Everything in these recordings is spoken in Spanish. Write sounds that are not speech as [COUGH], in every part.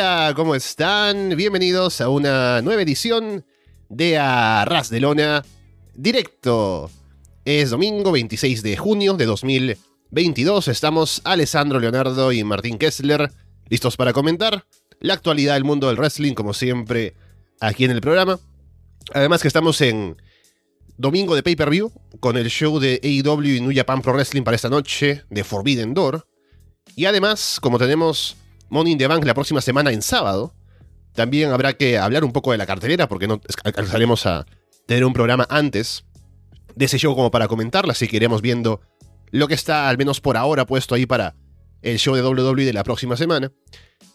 Hola, ¿cómo están? Bienvenidos a una nueva edición de Arras de Lona directo. Es domingo 26 de junio de 2022. Estamos Alessandro Leonardo y Martín Kessler listos para comentar la actualidad del mundo del wrestling, como siempre, aquí en el programa. Además que estamos en domingo de pay-per-view con el show de AEW y New Japan Pro Wrestling para esta noche de Forbidden Door. Y además, como tenemos Money in the Bank la próxima semana en sábado, también habrá que hablar un poco de la cartelera porque no alcanzaremos a tener un programa antes de ese show como para comentarla, así que iremos viendo lo que está al menos por ahora puesto ahí para el show de WWE de la próxima semana.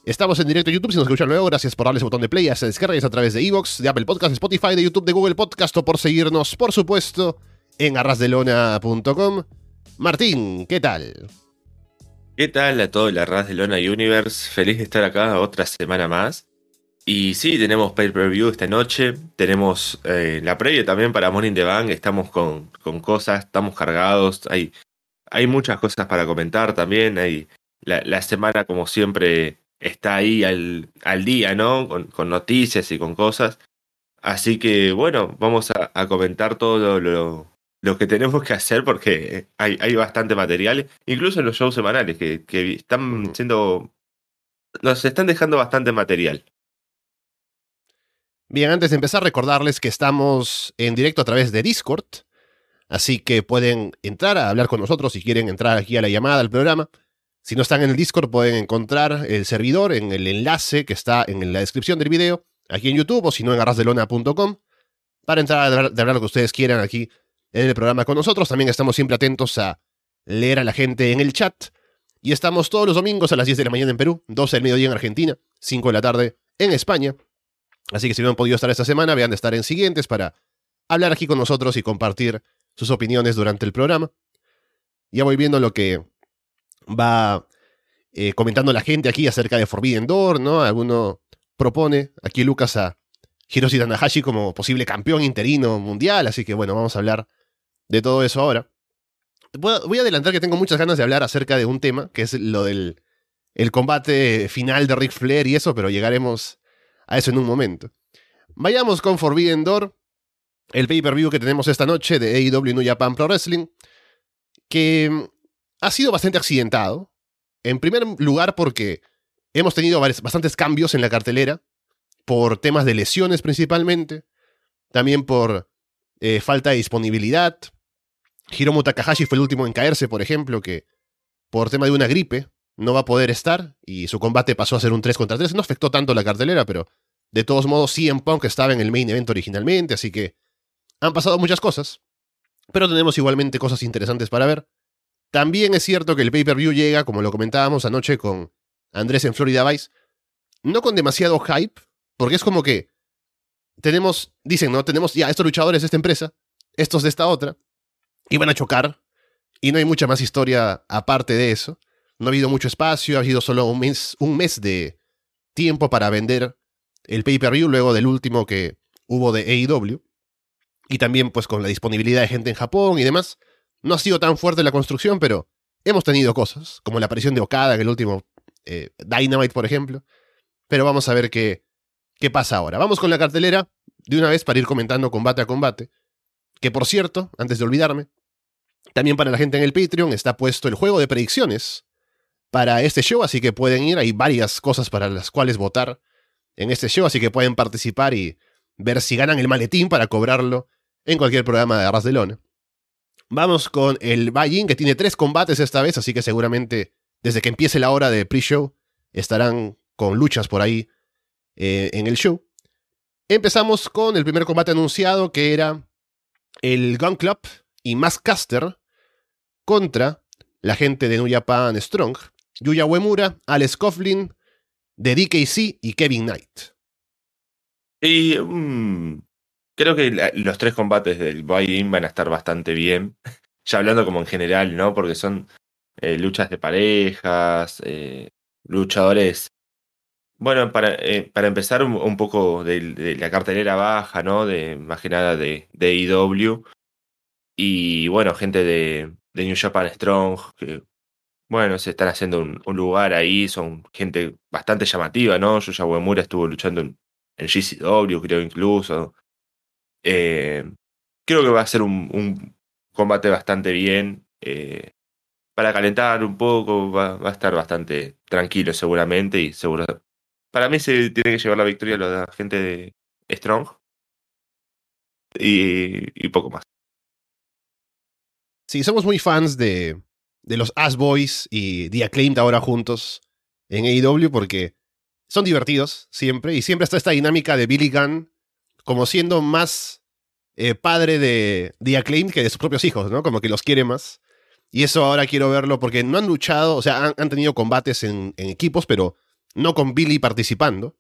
Estamos en directo en YouTube, si nos escuchan luego, gracias por darle ese botón de play, se descarga a través de Evox, de Apple Podcast, de Spotify, de YouTube, de Google Podcast o por seguirnos, por supuesto, en arrasdelona.com. Martín, ¿qué tal? ¿Qué tal a todo el Arras de Lona Universe? Feliz de estar acá otra semana más. Y sí, tenemos pay-per-view esta noche, tenemos eh, la previa también para Morning the Bank, estamos con, con cosas, estamos cargados, hay, hay muchas cosas para comentar también, hay, la, semana como siempre está ahí al, al día, ¿no? Con, noticias y con cosas. Así que bueno, vamos a, comentar todo lo, que tenemos que hacer porque hay, hay bastante material, incluso en los shows semanales que, que están siendo... Nos están dejando bastante material. Bien, antes de empezar, recordarles que estamos en directo a través de Discord, así que pueden entrar a hablar con nosotros si quieren entrar aquí a la llamada al programa. Si no están en el Discord, pueden encontrar el servidor en el enlace que está en la descripción del video, aquí en YouTube o si no en arrasdelona.com, para entrar a hablar, de hablar lo que ustedes quieran aquí en el programa con nosotros. También estamos siempre atentos a leer a la gente en el chat. Y estamos todos los domingos a las 10 de la mañana en Perú, 12 del mediodía en Argentina, 5 de la tarde en España. Así que si no han podido estar esta semana, vean de estar en siguientes para hablar aquí con nosotros y compartir sus opiniones durante el programa. Ya voy viendo lo que va eh, comentando la gente aquí acerca de Forbidden Door, ¿no? Alguno propone aquí Lucas a Hiroshi Tanahashi como posible campeón interino mundial, así que bueno, vamos a hablar de todo eso ahora. Voy a adelantar que tengo muchas ganas de hablar acerca de un tema, que es lo del el combate final de Ric Flair y eso, pero llegaremos a eso en un momento. Vayamos con Forbidden Door, el pay-per-view que tenemos esta noche de AEW New Japan Pro Wrestling, que ha sido bastante accidentado. En primer lugar porque hemos tenido bastantes cambios en la cartelera, por temas de lesiones principalmente, también por eh, falta de disponibilidad. Hiromu Takahashi fue el último en caerse, por ejemplo, que por tema de una gripe no va a poder estar y su combate pasó a ser un 3 contra 3. No afectó tanto la cartelera, pero de todos modos CM Punk estaba en el main event originalmente, así que han pasado muchas cosas. Pero tenemos igualmente cosas interesantes para ver. También es cierto que el pay-per-view llega, como lo comentábamos anoche con Andrés en Florida Vice, no con demasiado hype, porque es como que tenemos, dicen, ¿no? Tenemos ya estos luchadores de esta empresa, estos de esta otra, y van a chocar, y no hay mucha más historia aparte de eso. No ha habido mucho espacio, ha habido solo un mes, un mes de tiempo para vender el pay-per-view luego del último que hubo de AEW. Y también pues con la disponibilidad de gente en Japón y demás. No ha sido tan fuerte la construcción, pero hemos tenido cosas, como la aparición de Okada en el último eh, Dynamite, por ejemplo. Pero vamos a ver qué, qué pasa ahora. Vamos con la cartelera de una vez para ir comentando combate a combate. Que por cierto, antes de olvidarme, también para la gente en el Patreon está puesto el juego de predicciones para este show, así que pueden ir. Hay varias cosas para las cuales votar en este show, así que pueden participar y ver si ganan el maletín para cobrarlo en cualquier programa de Arras de Lona. Vamos con el buy que tiene tres combates esta vez, así que seguramente desde que empiece la hora de pre-show estarán con luchas por ahí eh, en el show. Empezamos con el primer combate anunciado, que era el Gun Club y Caster contra la gente de New Japan Strong. Yuya Uemura, Alex Coughlin, de DKC y Kevin Knight. Y mm, creo que los tres combates del buy-in van a estar bastante bien. [LAUGHS] ya hablando como en general, ¿no? Porque son eh, luchas de parejas, eh, luchadores. Bueno, para, eh, para empezar un, poco de, la cartelera baja, ¿no? De más que nada de, de IW. Y bueno, gente de, de New Japan Strong, que bueno, se están haciendo un, lugar ahí, son gente bastante llamativa, ¿no? Yuya Uemura estuvo luchando en, GCW, creo incluso. Eh, creo que va a ser un, combate bastante bien. Eh, para calentar un poco, va, a estar bastante tranquilo seguramente y seguro. Para mí se tiene que llevar la victoria la gente de Strong. Y, y poco más. Sí, somos muy fans de, de los Ass Boys y The Acclaimed ahora juntos en AEW porque son divertidos siempre y siempre está esta dinámica de Billy Gunn como siendo más eh, padre de The Acclaimed que de sus propios hijos, ¿no? Como que los quiere más. Y eso ahora quiero verlo porque no han luchado, o sea, han, tenido combates en, equipos, pero no con Billy participando.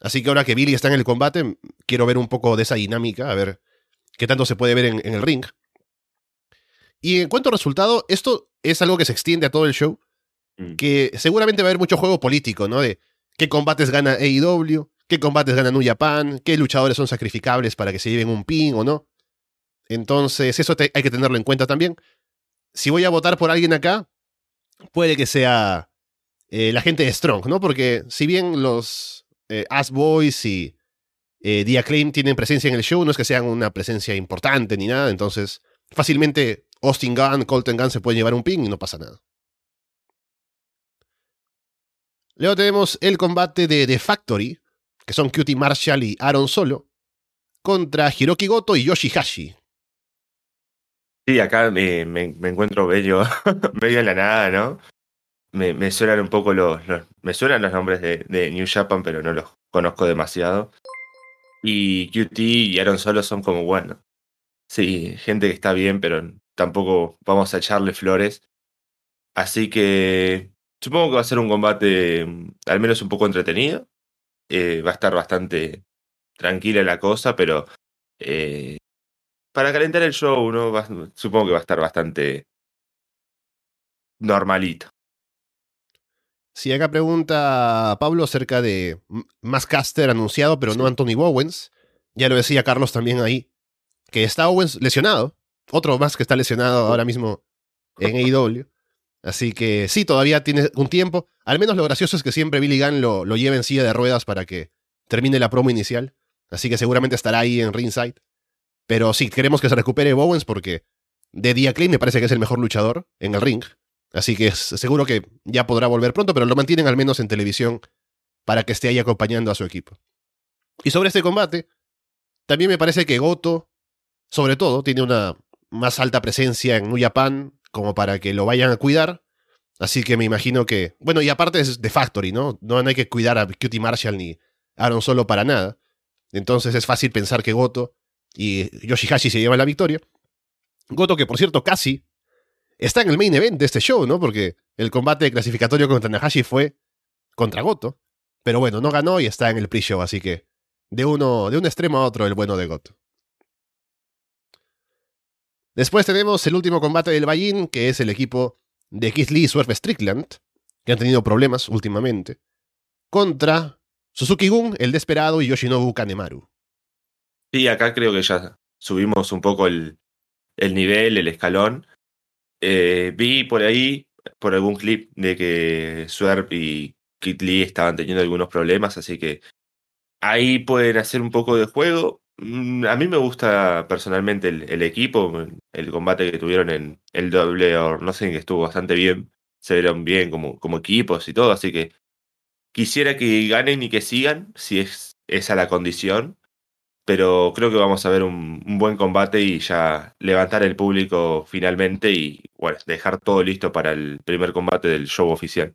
Así que ahora que Billy está en el combate, quiero ver un poco de esa dinámica, a ver qué tanto se puede ver en, en el ring. Y en cuanto a resultado, esto es algo que se extiende a todo el show, mm. que seguramente va a haber mucho juego político, ¿no? De qué combates gana AEW, qué combates gana New Japan, qué luchadores son sacrificables para que se lleven un pin o no. Entonces, eso hay que tenerlo en cuenta también. Si voy a votar por alguien acá, puede que sea eh, la gente de Strong, ¿no? Porque si bien los eh, Boys y eh, The tienen presencia en el show, no es que sean una presencia importante ni nada, entonces fácilmente Austin Gunn, Colton Gunn se pueden llevar un ping y no pasa nada. Luego tenemos el combate de The Factory, que son Cutie Marshall y Aaron Solo, contra Hiroki Goto y Yoshihashi. Sí, acá me, encuentro bello, [LAUGHS] medio en la nada, ¿no? Me, suenan un poco los, Me suenan los nombres de, New Japan, pero no los conozco demasiado. Y QT y Aaron Solo son como, bueno. Sí, gente que está bien, pero tampoco vamos a echarle flores. Así que supongo que va a ser un combate mm, al menos un poco entretenido. Eh, va a estar bastante tranquila la cosa, pero eh, para calentar el show, ¿no? supongo que va a estar bastante normalito. Si sí, acá pregunta Pablo acerca de más caster anunciado, pero no Anthony Bowens. Ya lo decía Carlos también ahí, que está Owens lesionado. Otro más que está lesionado ahora mismo en AEW. Así que sí, todavía tiene un tiempo. Al menos lo gracioso es que siempre Billy Gunn lo, lo lleva en silla de ruedas para que termine la promo inicial. Así que seguramente estará ahí en ringside. Pero sí, queremos que se recupere Bowens porque de Dia Clay me parece que es el mejor luchador en el ring. Así que seguro que ya podrá volver pronto, pero lo mantienen al menos en televisión para que esté ahí acompañando a su equipo. Y sobre este combate, también me parece que Goto, sobre todo, tiene una más alta presencia en New Japan como para que lo vayan a cuidar. Así que me imagino que. Bueno, y aparte es de Factory, ¿no? No hay que cuidar a Cutie Marshall ni Aaron Solo para nada. Entonces es fácil pensar que Goto y Yoshihashi se llevan la victoria. Goto, que por cierto casi está en el main event de este show, ¿no? Porque el combate clasificatorio contra Tanahashi fue contra Goto. Pero bueno, no ganó y está en el pre-show, así que de uno, de un extremo a otro el bueno de Goto. Después tenemos el último combate del Bayin, que es el equipo de Keith Lee y Swerve Strickland, que han tenido problemas últimamente, contra Suzuki Gun, el Desperado y Yoshinobu Kanemaru. Sí, acá creo que ya subimos un poco el, nivel, el escalón. Eh, vi por ahí, por algún clip, de que Swerve y Keith Lee estaban teniendo algunos problemas, así que ahí pueden hacer un poco de juego. Mm, a mí me gusta personalmente el, equipo, el combate que tuvieron en el doble or no sé, que estuvo bastante bien, se vieron bien como, como equipos y todo, así que quisiera que ganen y que sigan, si es esa la condición, pero creo que vamos a ver un, buen combate y ya levantar el público finalmente y bueno, dejar todo listo para el primer combate del show oficial.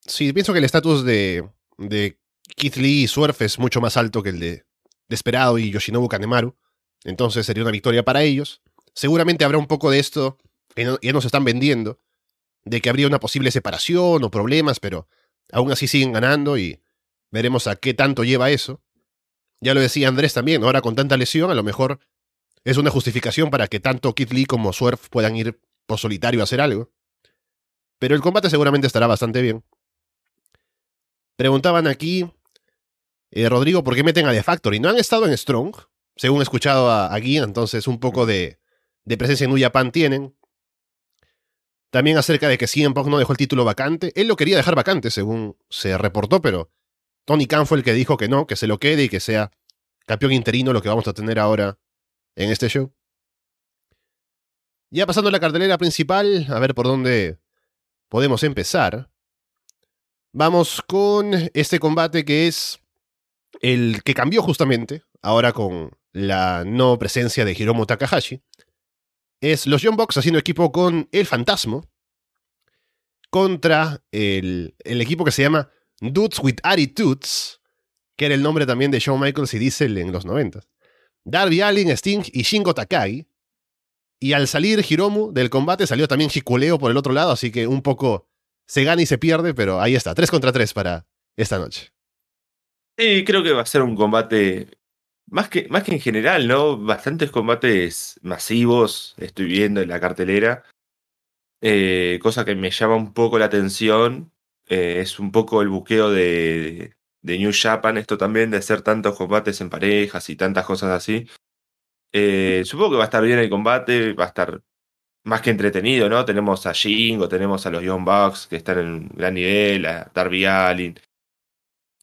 Sí, pienso que el estatus de, de Keith Lee y Surf es mucho más alto que el de Desperado y Yoshinobu Kanemaru. Entonces sería una victoria para ellos. Seguramente habrá un poco de esto que ya nos están vendiendo, de que habría una posible separación o problemas, pero aún así siguen ganando y veremos a qué tanto lleva eso. Ya lo decía Andrés también, ahora con tanta lesión, a lo mejor es una justificación para que tanto Kid Lee como Swerve puedan ir por solitario a hacer algo. Pero el combate seguramente estará bastante bien. Preguntaban aquí eh, Rodrigo, ¿por qué meten a The Factory? No han estado en Strong, según he escuchado a, entonces un poco de, presencia en New Japan tienen. También acerca de que CM Punk no dejó el título vacante. Él lo quería dejar vacante, según se reportó, pero Tony Khan fue el que dijo que no, que se lo quede y que sea campeón interino lo que vamos a tener ahora en este show. Ya pasando a la cartelera principal, a ver por dónde podemos empezar. Vamos con este combate que es el que cambió justamente, ahora con la no presencia de Hiromu Takahashi. Es los Young Bucks haciendo equipo con el Fantasma contra el equipo que se llama Dudes with Attitudes, que era el nombre también de Shawn Michaels y Diesel en los 90. Darby Allin, Sting y Shingo Takagi y al salir Hiromu del combate salió también Hikuleo por el otro lado, así que un poco se gana y se pierde, pero ahí está, 3 contra 3 para esta noche. Sí, creo que va a ser un combate más que, más que en general, ¿no? Bastantes combates masivos estoy viendo en la cartelera. Eh, cosa que me llama un poco la atención. Eh, es un poco el buqueo de, de New Japan, esto también, de hacer tantos combates en parejas y tantas cosas así. Eh, supongo que va a estar bien el combate, va a estar más que entretenido, ¿no? Tenemos a Jingo, tenemos a los Young Bucks que están en gran nivel, a Darby Allin.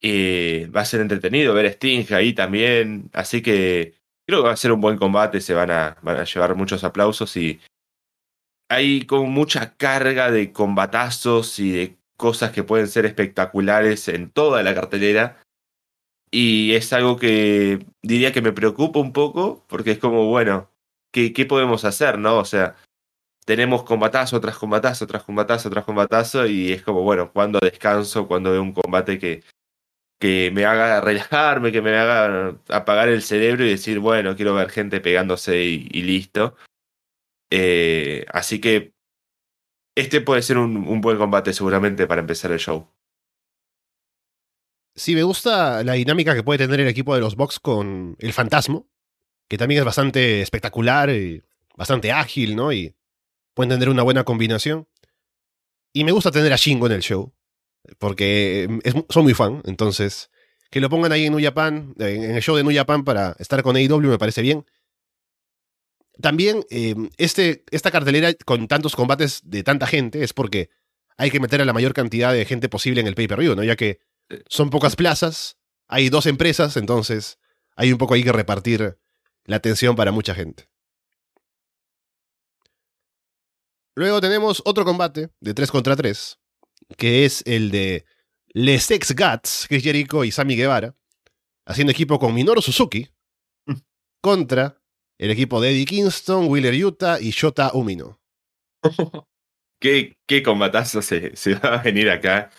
Eh, va a ser entretenido ver a Sting ahí también, así que creo que va a ser un buen combate, se van a, van a llevar muchos aplausos y hay como mucha carga de combatazos y de cosas que pueden ser espectaculares en toda la cartelera y es algo que diría que me preocupa un poco, porque es como, bueno, ¿qué, qué podemos hacer, no? O sea, tenemos combatazo tras combatazo, tras combatazo, tras combatazo, y es como, bueno, cuando descanso, cuando veo un combate que, que me haga relajarme, que me haga apagar el cerebro y decir, bueno, quiero ver gente pegándose y, listo. Eh, así que este puede ser un, buen combate seguramente para empezar el show. Sí, me gusta la dinámica que puede tener el equipo de los Bucks con el Fantasma, que también es bastante espectacular y bastante ágil, ¿no? Y pueden tener una buena combinación. Y me gusta tener a Shingo en el show, porque es, soy muy fan, entonces que lo pongan ahí en New Japan, en el show de New Japan para estar con AEW me parece bien. También eh, este, esta cartelera con tantos combates de tanta gente es porque hay que meter a la mayor cantidad de gente posible en el pay-per-view, ¿no? Ya que son pocas plazas, hay dos empresas, entonces hay un poco ahí que repartir la atención para mucha gente. Luego tenemos otro combate de 3 contra 3, que es el de Les Ex Gats, Chris Jericho y Sammy Guevara, haciendo equipo con Minoru Suzuki, contra el equipo de Eddie Kingston, Wheeler Utah y Shota Umino. [LAUGHS] ¿Qué, qué combatazo se, se, va a venir acá?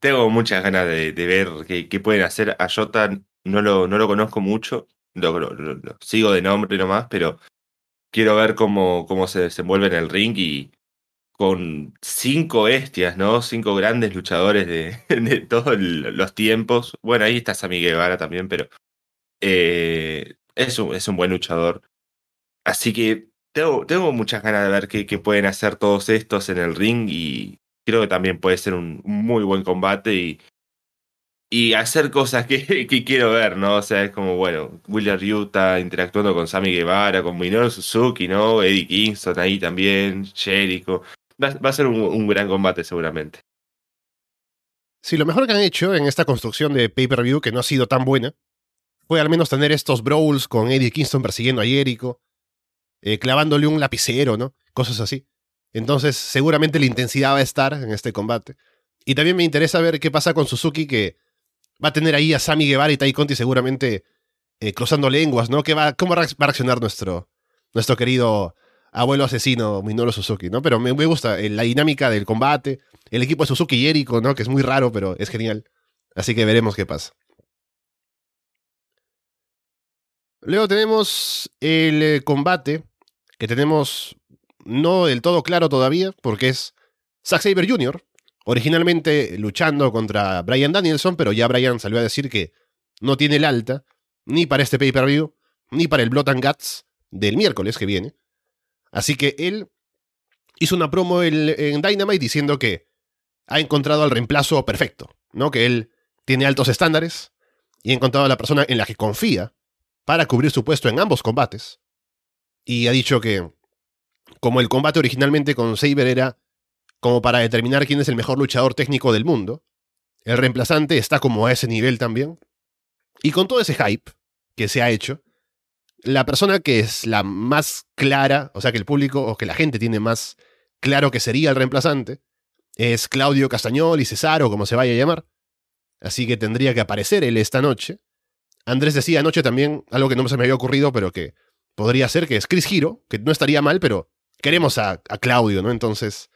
Tengo muchas ganas de, de ver qué, qué, pueden hacer. A Jota no lo, no lo conozco mucho, lo, sigo de nombre nomás, pero quiero ver cómo, cómo se desenvuelve en el ring y con cinco bestias, ¿no? Cinco grandes luchadores de, [LAUGHS] de todos los tiempos. Bueno, ahí está Sammy Guevara también, pero eh, es, un, es un buen luchador. Así que tengo, tengo muchas ganas de ver qué, qué pueden hacer todos estos en el ring y creo que también puede ser un muy buen combate y, y hacer cosas que, [LAUGHS] que, quiero ver, ¿no? O sea, es como, bueno, Willer Utah interactuando con Sammy Guevara, con Minoru Suzuki, ¿no? Eddie Kingston ahí también, Jericho. Va, va a ser un, un, gran combate seguramente. Sí, lo mejor que han hecho en esta construcción de pay-per-view, que no ha sido tan buena, fue al menos tener estos brawls con Eddie Kingston persiguiendo a Jericho, eh, clavándole un lapicero, ¿no? Cosas así. Entonces, seguramente la intensidad va a estar en este combate. Y también me interesa ver qué pasa con Suzuki, que va a tener ahí a Sami Guevara y Tai Conti seguramente eh, cruzando lenguas, ¿no? ¿Qué va, ¿Cómo va a reaccionar nuestro, nuestro querido abuelo asesino Minoru Suzuki, ¿no? Pero me, gusta eh, la dinámica del combate, el equipo de Suzuki y Eriko, ¿no? Que es muy raro, pero es genial. Así que veremos qué pasa. Luego tenemos el eh, combate que tenemos no del todo claro todavía, porque es Zack Saber Jr., originalmente luchando contra Brian Danielson, pero ya Brian salió a decir que no tiene el alta, ni para este pay-per-view, ni para el Blood and Guts del miércoles que viene. Así que él hizo una promo en Dynamite diciendo que ha encontrado al reemplazo perfecto, ¿no? Que él tiene altos estándares y ha encontrado a la persona en la que confía para cubrir su puesto en ambos combates. Y ha dicho que como el combate originalmente con Saber era como para determinar quién es el mejor luchador técnico del mundo. El reemplazante está como a ese nivel también. Y con todo ese hype que se ha hecho, la persona que es la más clara, o sea, que el público o que la gente tiene más claro que sería el reemplazante, es Claudio Castañol y Cesaro, como se vaya a llamar. Así que tendría que aparecer él esta noche. Andrés decía anoche también algo que no se me había ocurrido, pero que podría ser, que es Chris Hero, que no estaría mal, pero queremos a, Claudio, ¿no? Entonces,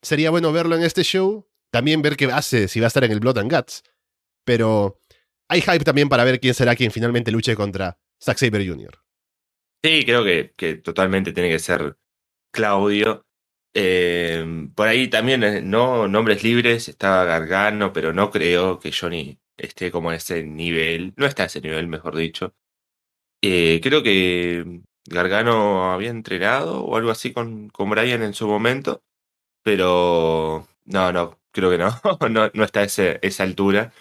sería bueno verlo en este show. También ver qué hace, si va a estar en el Blood and Guts. Pero hay hype también para ver quién será quien finalmente luche contra Zack Saber Jr. Sí, creo que, que totalmente tiene que ser Claudio. Eh, por ahí también, eh, ¿no? Nombres libres, estaba Gargano, pero no creo que Johnny esté como a ese nivel. No está a ese nivel, mejor dicho. Eh, creo que Gargano había entrenado o algo así con, con Brian en su momento, pero no, no, creo que no, [LAUGHS] no, no está a ese, esa altura.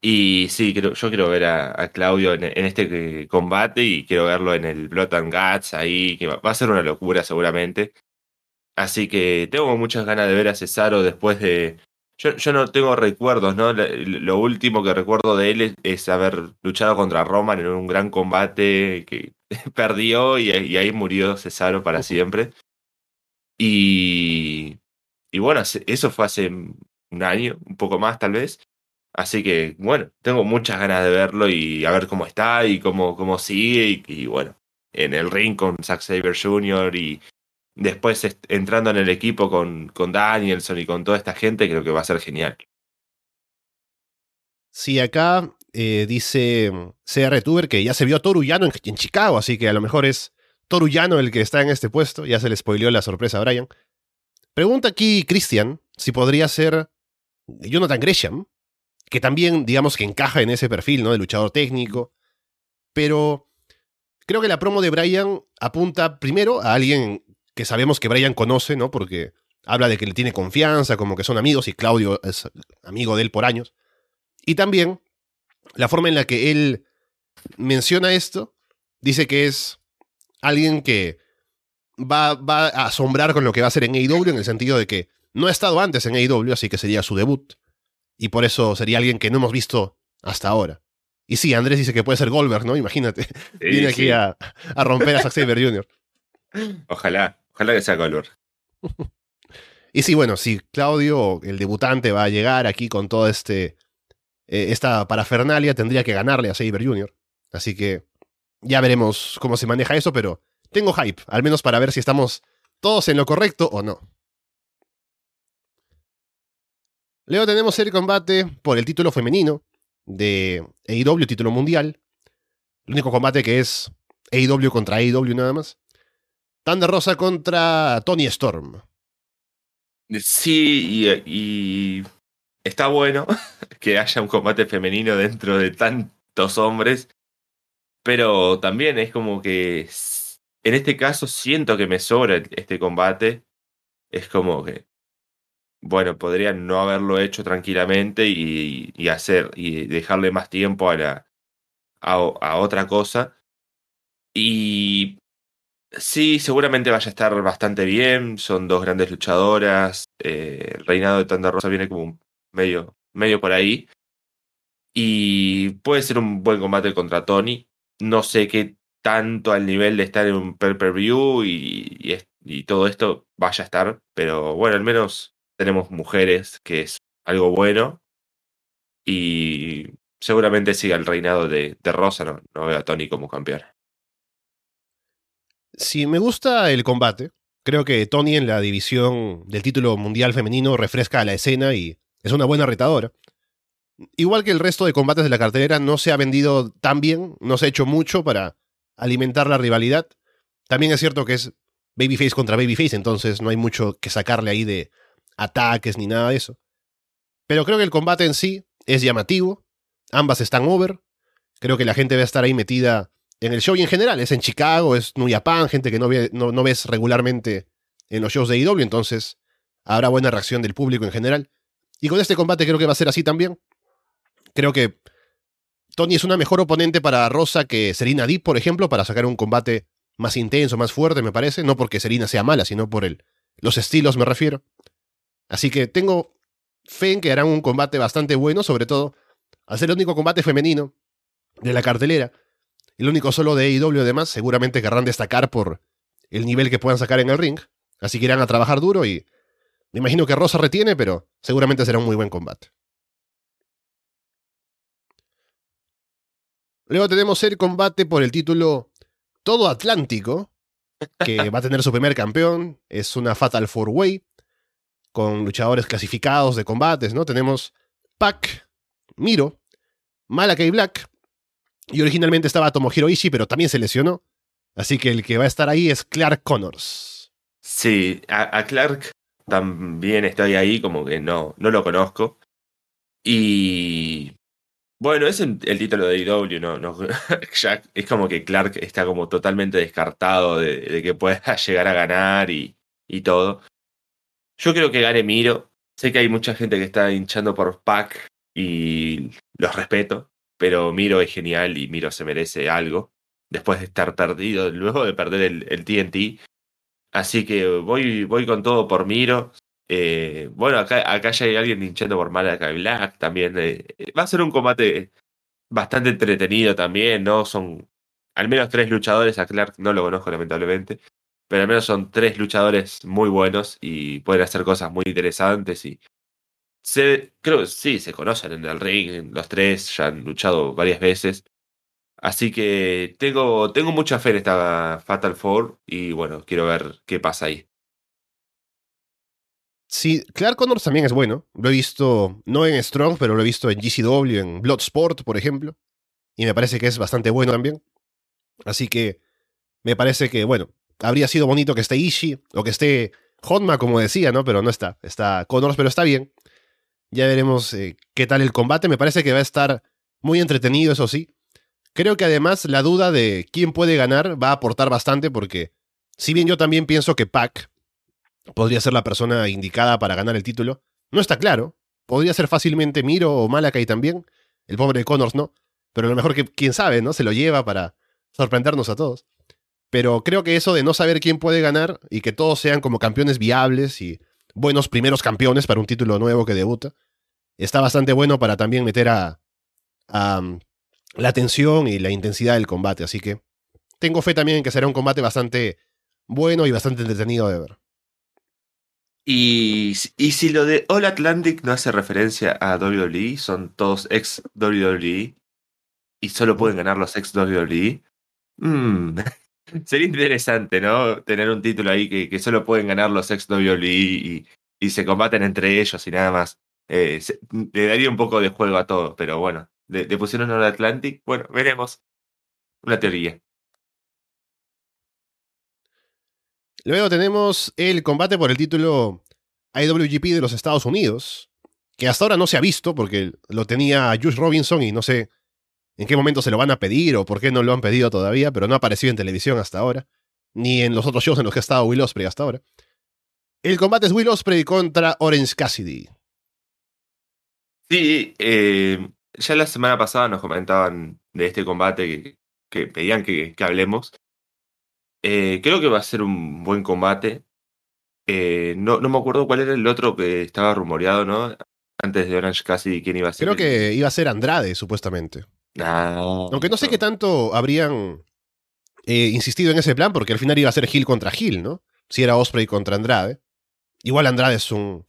Y sí, creo, yo quiero ver a, Claudio en, este combate y quiero verlo en el Blood and Guts ahí, que va a ser una locura seguramente. Así que tengo muchas ganas de ver a Cesaro después de. Yo, yo no tengo recuerdos, ¿no? Lo, último que recuerdo de él es, haber luchado contra Roman en un gran combate que [LAUGHS] perdió y, ahí murió Cesaro para siempre. Y. Y bueno, eso fue hace un año, un poco más tal vez. Así que, bueno, tengo muchas ganas de verlo y a ver cómo está y cómo, cómo sigue. Y, y bueno, en el ring con Zack Saber Jr. y, después entrando en el equipo con, con Danielson y con toda esta gente, creo que va a ser genial. Sí, acá eh, dice CR Tuber que ya se vio a Torullano en, en, Chicago, así que a lo mejor es Torullano el que está en este puesto. Ya se le spoileó la sorpresa a Brian. Pregunta aquí Christian si podría ser Jonathan Gresham, que también, digamos que encaja en ese perfil, ¿no? De luchador técnico. Pero creo que la promo de Brian apunta primero a alguien que sabemos que Brian conoce, ¿no? Porque habla de que le tiene confianza, como que son amigos y Claudio es amigo de él por años. Y también la forma en la que él menciona esto, dice que es alguien que va, va a asombrar con lo que va a hacer en AEW, en el sentido de que no ha estado antes en AEW, así que sería su debut. Y por eso sería alguien que no hemos visto hasta ahora. Y sí, Andrés dice que puede ser Goldberg, ¿no? Imagínate. Viene aquí a, a, romper a Zack Saber Jr. Ojalá. Ojalá que sea color. [LAUGHS] y sí, bueno, si Claudio, el debutante, va a llegar aquí con toda este, eh, esta parafernalia, tendría que ganarle a Saber Jr. Así que ya veremos cómo se maneja eso, pero tengo hype, al menos para ver si estamos todos en lo correcto o no. Luego tenemos el combate por el título femenino de AEW, título mundial. El único combate que es AEW contra AEW nada más. Thunder Rosa contra Tony Storm. Sí, y, está bueno [LAUGHS] que haya un combate femenino dentro de tantos hombres, pero también es como que en este caso siento que me sobra este combate. Es como que, bueno, podrían no haberlo hecho tranquilamente y, hacer y dejarle más tiempo a, la, a otra cosa. Y Sí, seguramente vaya a estar bastante bien. Son dos grandes luchadoras. Eh, el reinado de Tanda Rosa viene como medio, medio por ahí. Y puede ser un buen combate contra Tony. No sé qué tanto al nivel de estar en un pay-per-view y, todo esto vaya a estar. Pero bueno, al menos tenemos mujeres, que es algo bueno. Y seguramente siga el reinado de, de Rosa. No, no veo a Tony como campeón. Si me gusta el combate. Creo que Tony en la división del título mundial femenino refresca la escena y es una buena retadora. Igual que el resto de combates de la cartelera, no se ha vendido tan bien, no se ha hecho mucho para alimentar la rivalidad. También es cierto que es babyface contra babyface, entonces no hay mucho que sacarle ahí de ataques ni nada de eso. Pero creo que el combate en sí es llamativo, ambas están over, creo que la gente va a estar ahí metida en el show y en general. Es en Chicago, es New Japan, gente que no, ves regularmente en los shows de IW, entonces habrá buena reacción del público en general. Y con este combate creo que va a ser así también. Creo que Tony es una mejor oponente para Rosa que Serena Deep, por ejemplo, para sacar un combate más intenso, más fuerte, me parece. No porque Serena sea mala, sino por el, los estilos, me refiero. Así que tengo fe en que harán un combate bastante bueno, sobre todo al ser el único combate femenino de la cartelera. El único solo de AEW además, seguramente querrán destacar por el nivel que puedan sacar en el ring. Así que irán a trabajar duro y me imagino que Rosa retiene, pero seguramente será un muy buen combate. Luego tenemos el combate por el título Todo Atlántico, que [LAUGHS] va a tener su primer campeón. Es una Fatal Four Way con luchadores clasificados de combates, ¿no? Tenemos Pac, Miro, Malakai Black, y originalmente estaba Tomohiro Ishii, pero también se lesionó. Así que el que va a estar ahí es Clark Connors. Sí, a, Clark también estoy ahí, como que no, no lo conozco. Y bueno, es el, título de IW, ¿no? no [LAUGHS] Jack, es como que Clark está como totalmente descartado de, que pueda [LAUGHS] llegar a ganar y, y, todo. Yo creo que gane Miro. Sé que hay mucha gente que está hinchando por Pac y los respeto, pero Miro es genial y Miro se merece algo después de estar perdido, luego de perder el, TNT. Así que voy, voy con todo por Miro. Eh, bueno, acá, acá ya hay alguien hinchando por Malakai Black también. Eh, va a ser un combate bastante entretenido también, ¿no? Son al menos tres luchadores. A Clark no lo conozco, lamentablemente. Pero al menos son tres luchadores muy buenos y pueden hacer cosas muy interesantes. Y se, creo que sí, se conocen en el ring. Los tres ya han luchado varias veces. Así que tengo, tengo mucha fe en esta Fatal Four y bueno, quiero ver qué pasa ahí. Sí, Clark Connors también es bueno. Lo he visto, no en Strong, pero lo he visto en GCW, en Bloodsport, por ejemplo. Y me parece que es bastante bueno también. Así que me parece que, bueno, habría sido bonito que esté Ishii o que esté Honma, como decía, ¿no? Pero no está. Está Connors, pero está bien. Ya veremos eh, qué tal el combate. Me parece que va a estar muy entretenido, eso sí. Creo que además la duda de quién puede ganar va a aportar bastante porque, si bien yo también pienso que Pac podría ser la persona indicada para ganar el título, no está claro. Podría ser fácilmente Miro o Malakai también. El pobre Connors no. Pero a lo mejor que, quién sabe, ¿no? Se lo lleva para sorprendernos a todos. Pero creo que eso de no saber quién puede ganar y que todos sean como campeones viables y buenos primeros campeones para un título nuevo que debuta, está bastante bueno para también meter a, a la tensión y la intensidad del combate. Así que tengo fe también en que será un combate bastante bueno y bastante entretenido de ver. Y, y si lo de All Atlantic no hace referencia a WWE, son todos ex WWE y solo pueden ganar los ex WWE. Mm, [LAUGHS] sería interesante, ¿no? Tener un título ahí que, solo pueden ganar los ex WWE y, se combaten entre ellos y nada más. Eh, le daría un poco de juego a todo, pero bueno, de pusieron All Atlantic. Bueno, veremos. Una teoría. Luego tenemos el combate por el título IWGP de los Estados Unidos, que hasta ahora no se ha visto porque lo tenía Josh Robinson y no sé en qué momento se lo van a pedir o por qué no lo han pedido todavía, pero no ha aparecido en televisión hasta ahora, ni en los otros shows en los que ha estado Will Ospreay hasta ahora. El combate es Will Ospreay contra Orange Cassidy. Sí, eh, ya la semana pasada nos comentaban de este combate que, pedían que, hablemos. Eh, creo que va a ser un buen combate. Eh, no, no me acuerdo cuál era el otro que estaba rumoreado, ¿no? Antes de Orange Cassidy, quién iba a ser. Creo que iba a ser Andrade, supuestamente. Ah, Aunque no sé qué tanto habrían eh, insistido en ese plan, porque al final iba a ser Hill contra Hill, ¿no? Si era Osprey contra Andrade. Igual Andrade es un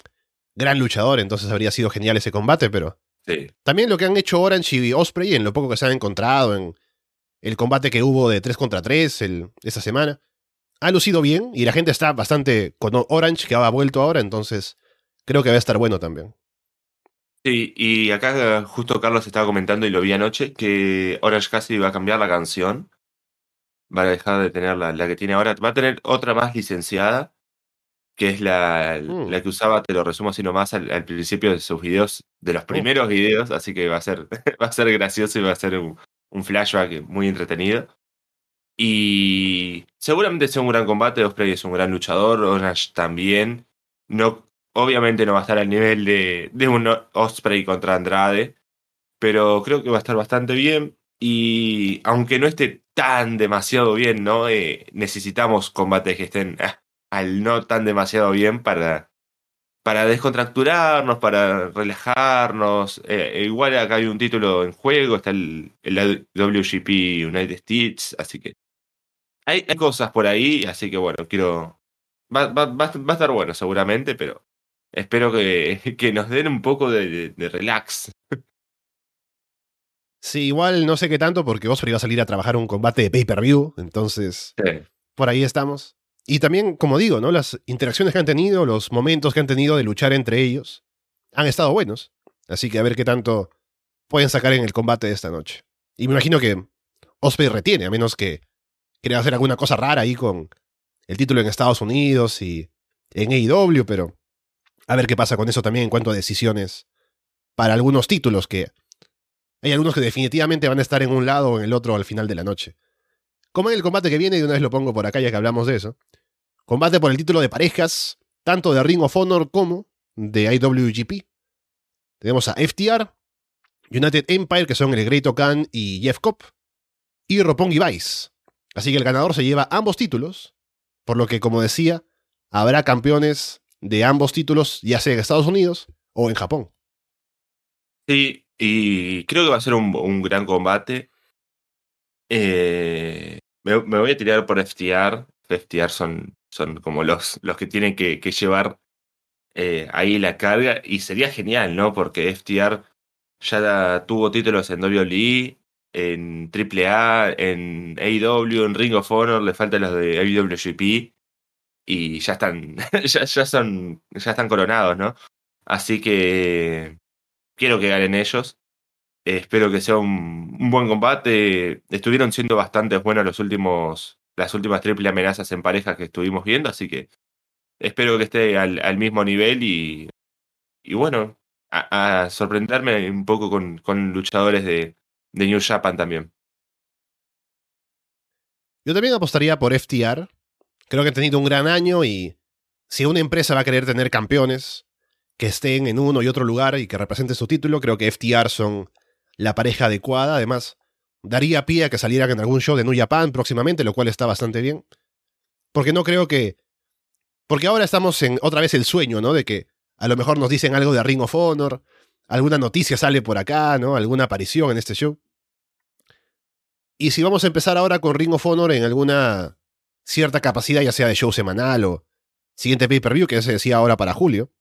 gran luchador, entonces habría sido genial ese combate, pero también lo que han hecho Orange y Osprey en lo poco que se han encontrado en el combate que hubo de 3 contra 3 el, esa semana, ha lucido bien y la gente está bastante con Orange que ha vuelto ahora, entonces creo que va a estar bueno también. Sí, y acá justo Carlos estaba comentando y lo vi anoche que Orange casi va a cambiar la canción. Va a dejar de tener la, la que tiene ahora. Va a tener otra más licenciada que es la, mm. la que usaba, te lo resumo así nomás, al, principio de sus videos, de los oh. primeros videos, así que va a ser, [LAUGHS] va a ser gracioso y va a ser un, un flashback muy entretenido. Y seguramente sea un gran combate, Osprey es un gran luchador, Orange también. No, obviamente no va a estar al nivel de, de un Osprey contra Andrade, pero creo que va a estar bastante bien. Y aunque no esté tan demasiado bien, ¿no? Eh, necesitamos combates que estén ah, al no tan demasiado bien para, para descontracturarnos, para relajarnos. Eh, igual acá hay un título en juego, está el, el WGP United States, así que hay, hay, cosas por ahí, así que bueno, quiero... Va, va, va, va a estar bueno seguramente, pero espero que, que nos den un poco de, de, de relax. Sí, igual no sé qué tanto porque Osprey va a salir a trabajar un combate de pay-per-view, entonces Sí. por ahí estamos. Y también, como digo, ¿no? Las interacciones que han tenido, los momentos que han tenido de luchar entre ellos, han estado buenos. Así que a ver qué tanto pueden sacar en el combate de esta noche. Y me imagino que Osprey retiene, a menos que quiera hacer alguna cosa rara ahí con el título en Estados Unidos y en AEW, pero a ver qué pasa con eso también en cuanto a decisiones para algunos títulos que hay algunos que definitivamente van a estar en un lado o en el otro al final de la noche. Como en el combate que viene, y una vez lo pongo por acá ya que hablamos de eso. Combate por el título de parejas, tanto de Ring of Honor como de IWGP. Tenemos a FTR, United Empire, que son el Great Khan y Jeff Cobb, y Roppongi Vice. Así que el ganador se lleva ambos títulos, por lo que, como decía, habrá campeones de ambos títulos, ya sea en Estados Unidos o en Japón. Sí, y creo que va a ser un, un gran combate. Eh, me, voy a tirar por FTR. FTR son, son como los, los que tienen que, llevar eh, ahí la carga. Y sería genial, ¿no? Porque FTR ya tuvo títulos en WWE, en AAA, en AEW, en Ring of Honor, le faltan los de IWGP. Y ya están, [LAUGHS] ya, son, ya están coronados, ¿no? Así que quiero que ganen ellos. Espero que sea un, buen combate. Estuvieron siendo bastante buenos los últimos, las últimas triple amenazas en pareja que estuvimos viendo, así que espero que esté al, mismo nivel y, y bueno, a, a, sorprenderme un poco con, con luchadores de, de, New Japan también. Yo también apostaría por FTR. Creo que han tenido un gran año y si una empresa va a querer tener campeones que estén en uno y otro lugar y que representen su título, creo que FTR son la pareja adecuada. Además, daría pie a que salieran en algún show de New Japan próximamente, lo cual está bastante bien. Porque no creo que. Porque ahora estamos en otra vez el sueño, ¿no? De que a lo mejor nos dicen algo de Ring of Honor, alguna noticia sale por acá, ¿no? Alguna aparición en este show. Y si vamos a empezar ahora con Ring of Honor en alguna cierta capacidad, ya sea de show semanal o siguiente pay-per-view, que se decía ahora para julio,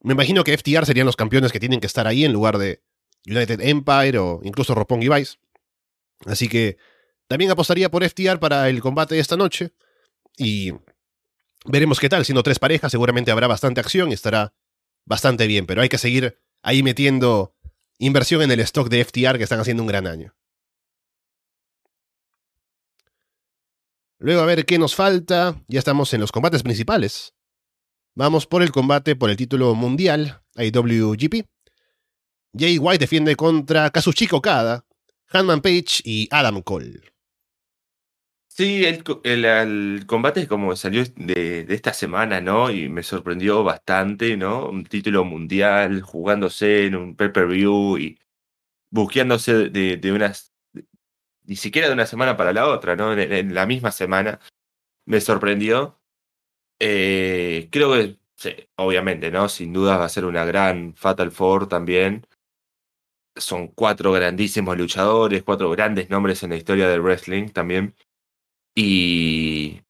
me imagino que FTR serían los campeones que tienen que estar ahí en lugar de United Empire o incluso Roppongi Vice. Así que también apostaría por FTR para el combate de esta noche. Y veremos qué tal. Siendo tres parejas, seguramente habrá bastante acción y estará bastante bien. Pero hay que seguir ahí metiendo inversión en el stock de FTR que están haciendo un gran año. Luego a ver qué nos falta. Ya estamos en los combates principales. Vamos por el combate por el título mundial IWGP. Jay White defiende contra Kazuchika Okada, Hanman Page y Adam Cole. Sí, el, combate como salió de, esta semana, ¿no? Y me sorprendió bastante, ¿no? Un título mundial, jugándose en un pay-per-view y buqueándose de, unas... Ni siquiera de una semana para la otra, ¿no? En, la misma semana. Me sorprendió. Eh, creo que, sí, obviamente, ¿no? Sin duda va a ser una gran Fatal Four también son cuatro grandísimos luchadores, cuatro grandes nombres en la historia del wrestling también. Y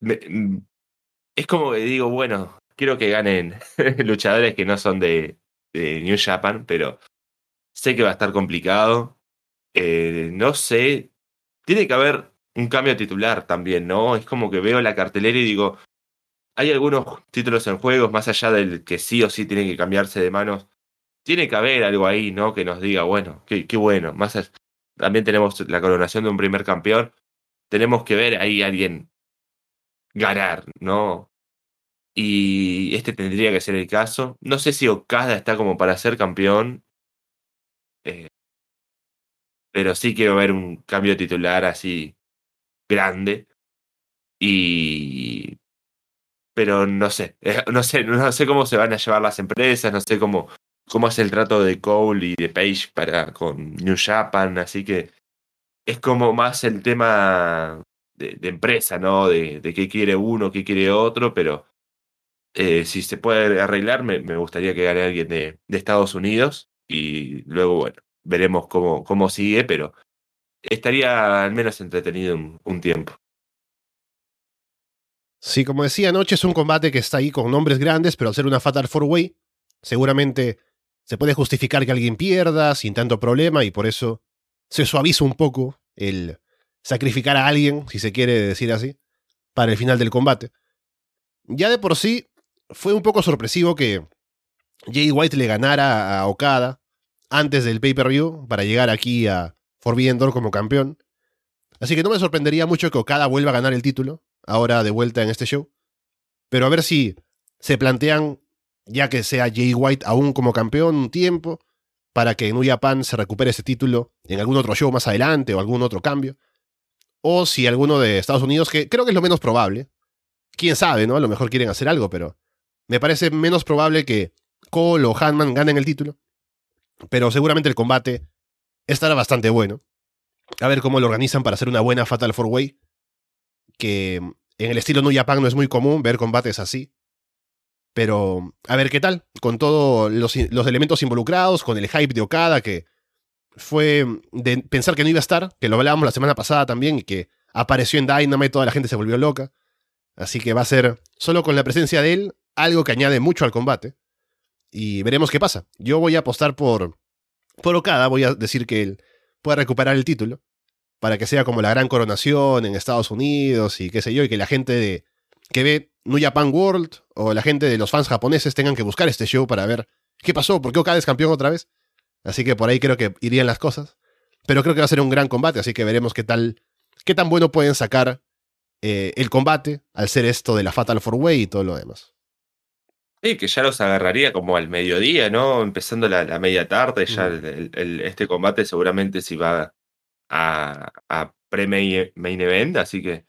me, mm, es como que digo, bueno, quiero que ganen [LAUGHS] luchadores que no son de, New Japan, pero sé que va a estar complicado. Eh, no sé, tiene que haber un cambio titular también, ¿no? Es como que veo la cartelera y digo, hay algunos títulos en juegos, más allá del que sí o sí tienen que cambiarse de manos tiene que haber algo ahí, ¿no? Que nos diga, bueno, qué, bueno. Más allá, también tenemos la coronación de un primer campeón. Tenemos que ver ahí a alguien ganar, ¿no? Y este tendría que ser el caso. No sé si Okada está como para ser campeón. Eh, pero sí quiero ver un cambio titular así grande. Y. Pero no sé. No sé, no sé cómo se van a llevar las empresas, no sé cómo cómo es el trato de Cole y de Page para con New Japan, así que es como más el tema de, de empresa, ¿no? De, de, qué quiere uno, qué quiere otro, pero Eh, si se puede arreglar, me, gustaría que gane alguien de, Estados Unidos y luego, bueno, veremos cómo, cómo sigue, pero estaría al menos entretenido un, tiempo. Sí, como decía anoche, es un combate que está ahí con nombres grandes, pero al ser una Fatal Four Way, seguramente se puede justificar que alguien pierda sin tanto problema y por eso se suaviza un poco el sacrificar a alguien, si se quiere decir así, para el final del combate. Ya de por sí, fue un poco sorpresivo que Jay White le ganara a Okada antes del pay-per-view para llegar aquí a Forbidden Door como campeón. Así que no me sorprendería mucho que Okada vuelva a ganar el título, ahora de vuelta en este show. Pero a ver si se plantean, ya que sea Jay White aún como campeón un tiempo, para que New Japan se recupere ese título en algún otro show más adelante o algún otro cambio. O si alguno de Estados Unidos, que creo que es lo menos probable. Quién sabe, ¿no? A lo mejor quieren hacer algo, pero me parece menos probable que Cole o Hanman ganen el título. Pero seguramente el combate estará bastante bueno. A ver cómo lo organizan para hacer una buena Fatal Four Way. Que en el estilo New Japan no es muy común ver combates así. Pero a ver qué tal, con todos los, elementos involucrados, con el hype de Okada, que fue de pensar que no iba a estar, que lo hablábamos la semana pasada también, y que apareció en Dynamite, toda la gente se volvió loca. Así que va a ser, solo con la presencia de él, algo que añade mucho al combate. Y veremos qué pasa. Yo voy a apostar por, por Okada, voy a decir que él pueda recuperar el título, para que sea como la gran coronación en Estados Unidos y qué sé yo, y que la gente de, que ve New Japan World o la gente de los fans japoneses tengan que buscar este show para ver qué pasó, por qué Okada es campeón otra vez. Así que por ahí creo que irían las cosas. Pero creo que va a ser un gran combate, así que veremos qué tal, qué tan bueno pueden sacar eh, el combate al ser esto de la Fatal Four Way y todo lo demás. Sí, que ya los agarraría como al mediodía, ¿no? Empezando la, media tarde, ya este combate seguramente si va a, a pre-main event, así que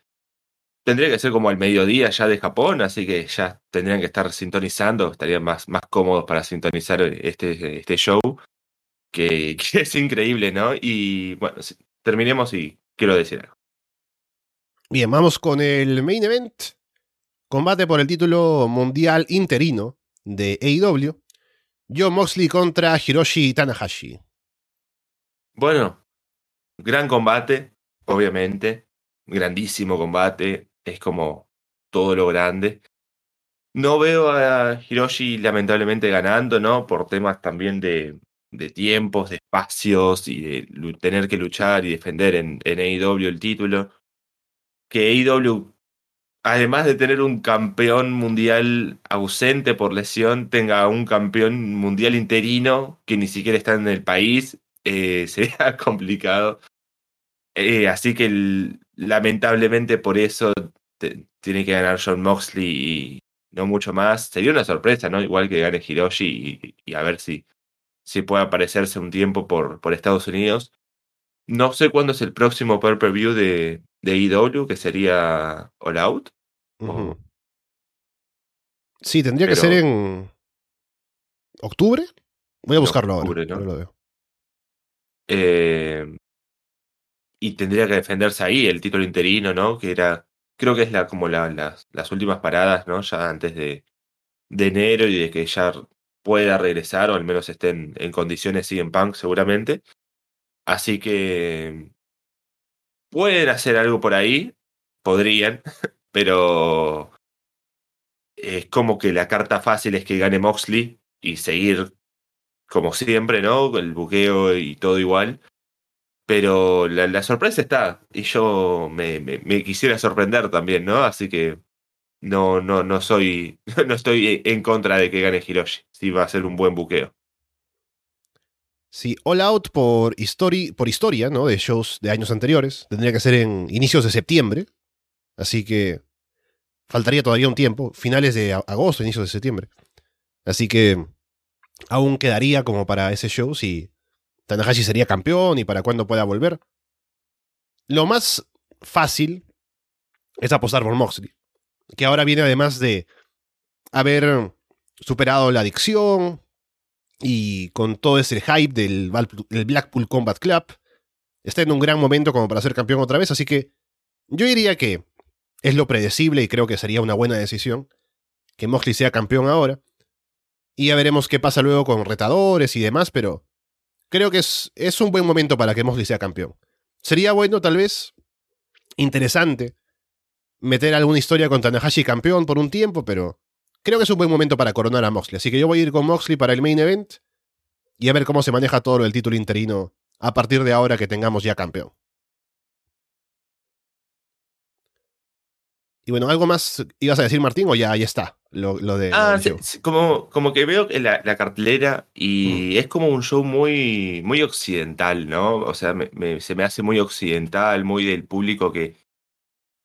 tendría que ser como al mediodía ya de Japón, así que ya tendrían que estar sintonizando, estarían más, más cómodos para sintonizar este, este show, que, [LAUGHS] es increíble, ¿no? Y bueno, terminemos y quiero decir algo. Bien, vamos con el main event. Combate por el título mundial interino de AEW. John Moxley contra Hiroshi Tanahashi. Bueno, gran combate, obviamente. Grandísimo combate es como todo lo grande. No veo a Hiroshi lamentablemente ganando, ¿no? Por temas también de, tiempos, de espacios y de tener que luchar y defender en, en AEW el título. Que AEW, además de tener un campeón mundial ausente por lesión, tenga un campeón mundial interino que ni siquiera está en el país, eh, [LAUGHS] sería complicado. Eh, así que lamentablemente por eso tiene que ganar John Moxley y no mucho más. Sería una sorpresa, ¿no? Igual que gane Hiroshi y, a ver si, si puede aparecerse un tiempo por, por Estados Unidos. No sé cuándo es el próximo pay-per-view de, de EW, que sería All Out. Sí, tendría que ser en octubre. Voy a buscarlo ahora. ¿no? lo veo. Eh, y tendría que defenderse ahí el título interino, ¿no? Que era, creo que es la, como la, las, las últimas paradas, ¿no? Ya antes de, de enero y de que ya pueda regresar o al menos esté en, condiciones en Punk seguramente. Así que pueden hacer algo por ahí, podrían, [LAUGHS] pero es como que la carta fácil es que gane Moxley y seguir como siempre, ¿no? El buqueo y todo igual. Pero la, sorpresa está, y yo me, me, quisiera sorprender también, ¿no? Así que no, no, no soy, [LAUGHS] no estoy en contra de que gane Hiroshi. Sí va a ser un buen buqueo. Sí, All Out por, por historia, ¿no? De shows de años anteriores. Tendría que ser en inicios de septiembre. Así que faltaría todavía un tiempo. Finales de agosto, inicios de septiembre. Así que aún quedaría como para ese show si Tanahashi sería campeón y para cuándo pueda volver. Lo más fácil es apostar por Moxley, que ahora viene además de haber superado la adicción y con todo ese hype del Blackpool Combat Club, está en un gran momento como para ser campeón otra vez, así que yo diría que es lo predecible y creo que sería una buena decisión que Moxley sea campeón ahora. Y ya veremos qué pasa luego con retadores y demás, pero creo que es, es un buen momento para que Moxley sea campeón. Sería bueno, tal vez, interesante, meter alguna historia con Tanahashi campeón por un tiempo, pero creo que es un buen momento para coronar a Moxley. Así que yo voy a ir con Moxley para el main event y a ver cómo se maneja todo el título interino a partir de ahora que tengamos ya campeón. Y bueno, ¿algo más ibas a decir, Martín, o ya ahí está? Lo, de. Ah, como, como que veo la, la cartelera y mm. es como un show muy, muy occidental, ¿no? O sea, se me hace muy occidental, muy del público que,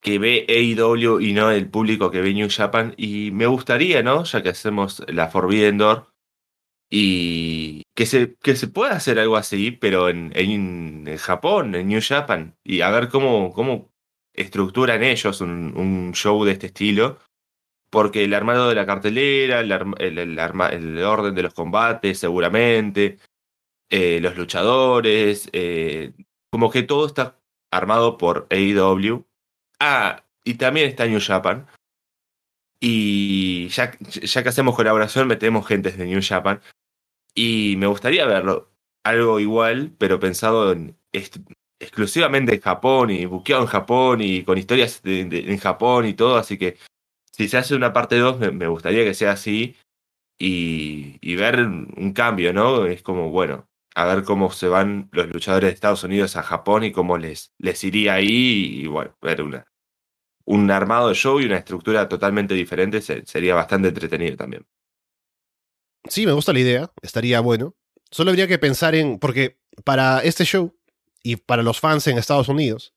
que ve AEW y no del público que ve New Japan. Y me gustaría, ¿no? Ya que hacemos la Forbidden Door, y que se, que se pueda hacer algo así, pero en, en, Japón, en New Japan, y a ver cómo, cómo estructuran ellos un, un show de este estilo. Porque el armado de la cartelera, el, el, el, orden de los combates, seguramente, eh, los luchadores, eh, como que todo está armado por AEW. Ah, y también está New Japan. Y ya, ya que hacemos colaboración, metemos gentes de New Japan. Y me gustaría verlo algo igual, pero pensado en exclusivamente en Japón y buqueado en Japón y con historias en Japón y todo. Así que si se hace una parte 2, me, gustaría que sea así y, ver un cambio, ¿no? Es como, bueno, a ver cómo se van los luchadores de Estados Unidos a Japón y cómo les, les iría ahí y, bueno, ver una, un armado de show y una estructura totalmente diferente sería bastante entretenido también. Sí, me gusta la idea, estaría bueno. Solo habría que pensar en, porque para este show y para los fans en Estados Unidos,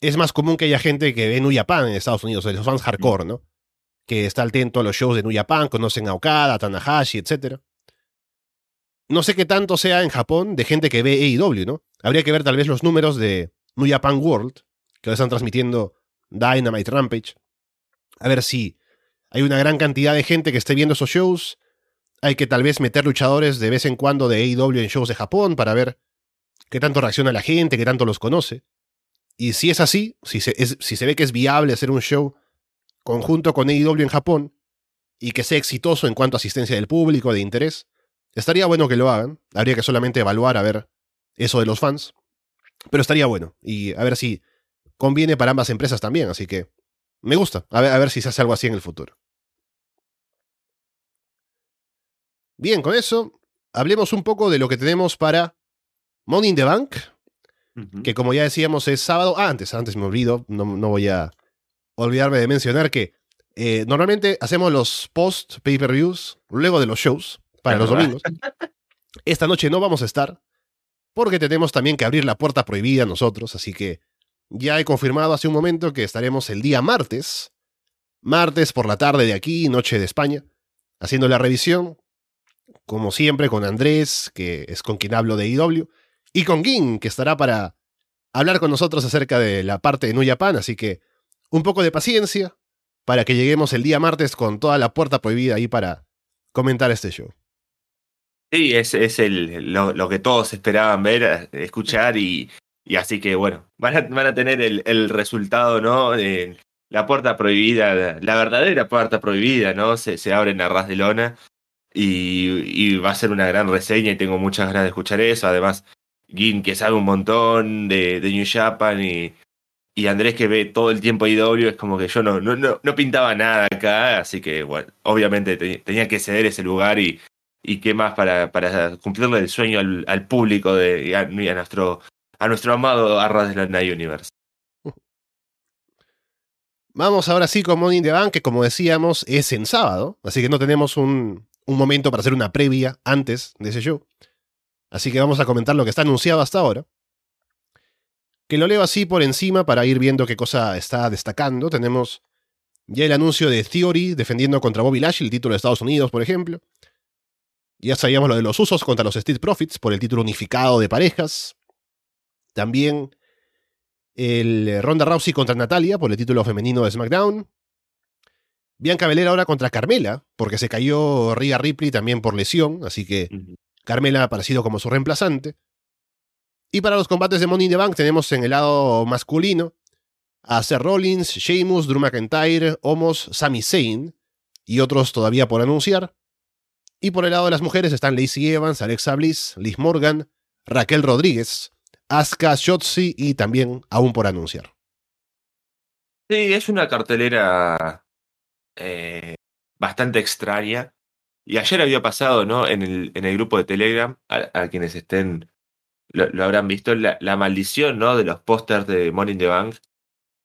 es más común que haya gente que ve New Japan en Estados Unidos, los fans hardcore, ¿no? Que está atento a los shows de New Japan, conocen a Okada, a Tanahashi, etc. No sé qué tanto sea en Japón de gente que ve AEW, ¿no? Habría que ver tal vez los números de New Japan World, que ahora están transmitiendo Dynamite Rampage. A ver si hay una gran cantidad de gente que esté viendo esos shows hay que tal vez meter luchadores de vez en cuando de AEW en shows de Japón para ver qué tanto reacciona la gente, qué tanto los conoce. Y si es así, si se, si se ve que es viable hacer un show conjunto con AEW en Japón y que sea exitoso en cuanto a asistencia del público, de interés, estaría bueno que lo hagan. Habría que solamente evaluar a ver eso de los fans. Pero estaría bueno. Y a ver si conviene para ambas empresas también. Así que me gusta. A ver, a ver si se hace algo así en el futuro. Bien, con eso, hablemos un poco de lo que tenemos para Money in the Bank, que como ya decíamos es sábado. Ah, antes, antes me olvido, no, no voy a olvidarme de mencionar que eh, normalmente hacemos los post pay-per-views luego de los shows para los domingos. Esta noche no vamos a estar porque tenemos también que abrir la puerta prohibida nosotros, así que ya he confirmado hace un momento que estaremos el día martes, martes por la tarde de aquí, noche de España, haciendo la revisión como siempre, con Andrés, que es con quien hablo de IW, y con Gin, que estará para hablar con nosotros acerca de la parte de New Japan, así que un poco de paciencia para que lleguemos el día martes con toda la puerta prohibida ahí para comentar este show. Sí, es, es el, lo, que todos esperaban ver, escuchar y, y así que bueno, van a, van a tener el, el resultado, ¿no? la puerta prohibida, la verdadera puerta prohibida, ¿no? Se, se abre en la ras de lona y, va a ser una gran reseña y tengo muchas ganas de escuchar eso. Además, Gin que sabe un montón de, New Japan y, y Andrés que ve todo el tiempo IW, es como que yo no, no, no, pintaba nada acá, así que bueno, obviamente tenía que ceder ese lugar y, y qué más para, cumplirle el sueño al, público de, y a, nuestro, a nuestro amado Arras de la Night Universe. Vamos ahora sí con Money in the Bank, que como decíamos es en sábado, así que no tenemos un, un momento para hacer una previa antes de ese show. Así que vamos a comentar lo que está anunciado hasta ahora. Que lo leo así por encima para ir viendo qué cosa está destacando. Tenemos ya el anuncio de Theory defendiendo contra Bobby Lashley, el título de Estados Unidos, por ejemplo. Ya sabíamos lo de los usos contra los Street Profits por el título unificado de parejas. También el Ronda Rousey contra Natalia por el título femenino de SmackDown. Bianca Belair ahora contra Carmela, porque se cayó Rhea Ripley también por lesión, así que Carmela ha aparecido como su reemplazante. Y para los combates de Money in the Bank tenemos en el lado masculino a Seth Rollins, Sheamus, Drew McIntyre, Omos, Sami Zayn y otros todavía por anunciar. Y por el lado de las mujeres están Lacey Evans, Alexa Bliss, Liz Morgan, Raquel Rodríguez, Asuka Shotzi y también aún por anunciar. Sí, es una cartelera eh, bastante extraña. Y ayer había pasado, ¿no? En el, en el grupo de Telegram, a, quienes estén, lo, habrán visto, la, maldición, ¿no? De los pósters de Money in the Bank.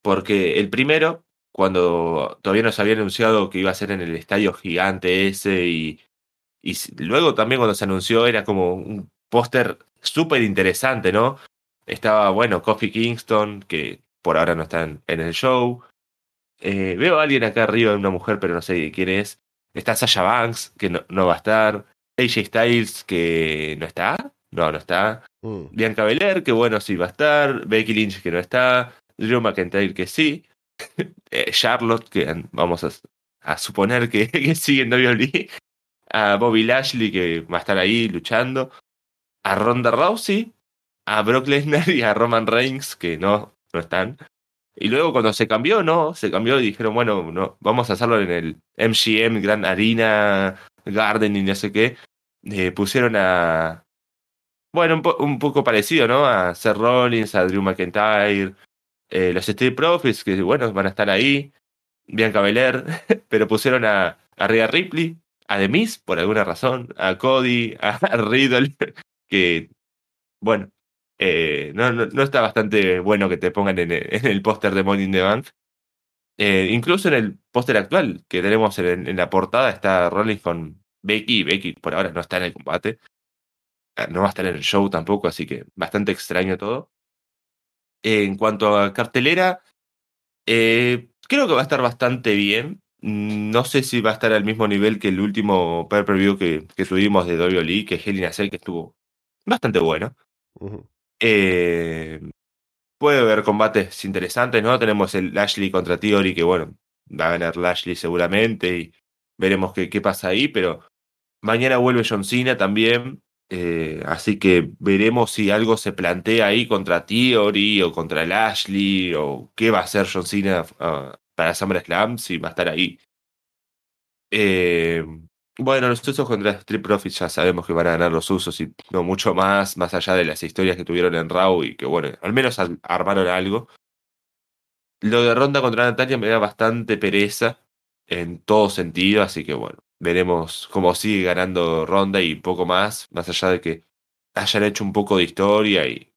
Porque el primero, cuando todavía nos había anunciado que iba a ser en el estadio gigante ese y, y luego también cuando se anunció era como un póster súper interesante, ¿no? Estaba, bueno, Coffee Kingston, que por ahora no está en, el show. Eh, veo a alguien acá arriba, una mujer, pero no sé quién es. Está Sasha Banks, que no, no va a estar. AJ Styles, que no está. No, no está. Mm. Bianca Belair, que bueno, sí va a estar. Becky Lynch, que no está. Drew McIntyre, que sí. [LAUGHS] Eh, Charlotte, que vamos a, suponer que, [LAUGHS] que sigue en WWE. A Bobby Lashley, que va a estar ahí luchando. A Ronda Rousey. A Brock Lesnar y a Roman Reigns, que no, no están. Y luego cuando se cambió, ¿no? Se cambió y dijeron, bueno, no, vamos a hacerlo en el MGM Grand Arena Garden y no sé qué. Eh, pusieron a... Bueno, un, poco parecido, ¿no? A Seth Rollins, a Drew McIntyre, eh, los Street Profits, que bueno, van a estar ahí, Bianca Belair, [LAUGHS] pero pusieron a, a Rhea Ripley, a Demis, por alguna razón, a Cody, a [LAUGHS] Riddle, que, bueno, eh, no, no, está bastante bueno que te pongan en, el póster de in the Bank. Eh, incluso en el póster actual que tenemos en, la portada está Rollins con Becky. Becky por ahora no está en el combate. Ah, no va a estar en el show tampoco, así que bastante extraño todo. en cuanto a cartelera, eh, creo que va a estar bastante bien. No sé si va a estar al mismo nivel que el último pay-per-view que, que, tuvimos de que es Hell in a Cell, que estuvo bastante bueno. Eh, puede haber combates interesantes, ¿no? Tenemos el Lashley contra Theory, que bueno, va a ganar Lashley seguramente y veremos qué, qué pasa ahí, pero mañana vuelve John Cena también, eh, así que veremos si algo se plantea ahí contra Theory o contra Lashley o qué va a hacer John Cena uh, para SummerSlam, si va a estar ahí. Eh, bueno, los usos contra Street Profits ya sabemos que van a ganar los usos y no mucho más, más allá de las historias que tuvieron en Raw y que, bueno, al menos armaron algo. Lo de Ronda contra Natalia me da bastante pereza en todo sentido, así que, bueno, veremos cómo sigue ganando Ronda y poco más, más allá de que hayan hecho un poco de historia y.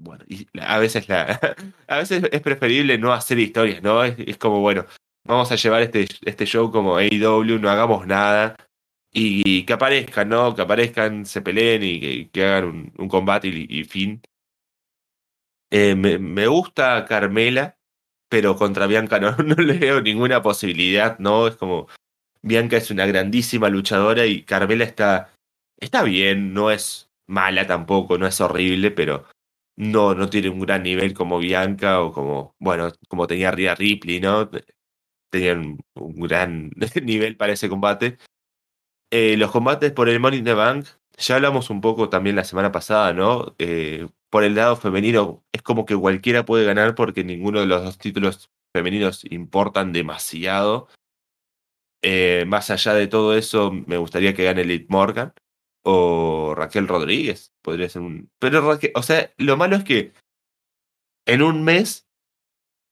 Bueno, y a veces la. [LAUGHS] a veces es preferible no hacer historias, ¿no? es como, bueno, vamos a llevar este, este show como AEW, no hagamos nada. Y, que aparezcan, ¿no? Que aparezcan, se peleen y que, hagan un, combate y, fin. Eh, me, me, gusta Carmela, pero contra Bianca no, [LAUGHS] no le veo ninguna posibilidad, ¿no? Es como. Bianca es una grandísima luchadora y Carmela está. Está bien, no es mala tampoco, no es horrible, pero no, no tiene un gran nivel como Bianca o como, bueno, como tenía Rhea Ripley, ¿no? tenían un gran [LAUGHS] nivel para ese combate. Eh, los combates por el Money in the Bank, ya hablamos un poco también la semana pasada, ¿no? Eh, por el lado femenino, es como que cualquiera puede ganar porque ninguno de los dos títulos femeninos importan demasiado. Eh, más allá de todo eso, me gustaría que gane Liv Morgan o Raquel Rodríguez. Podría ser un. Pero Raquel, o sea, lo malo es que en un mes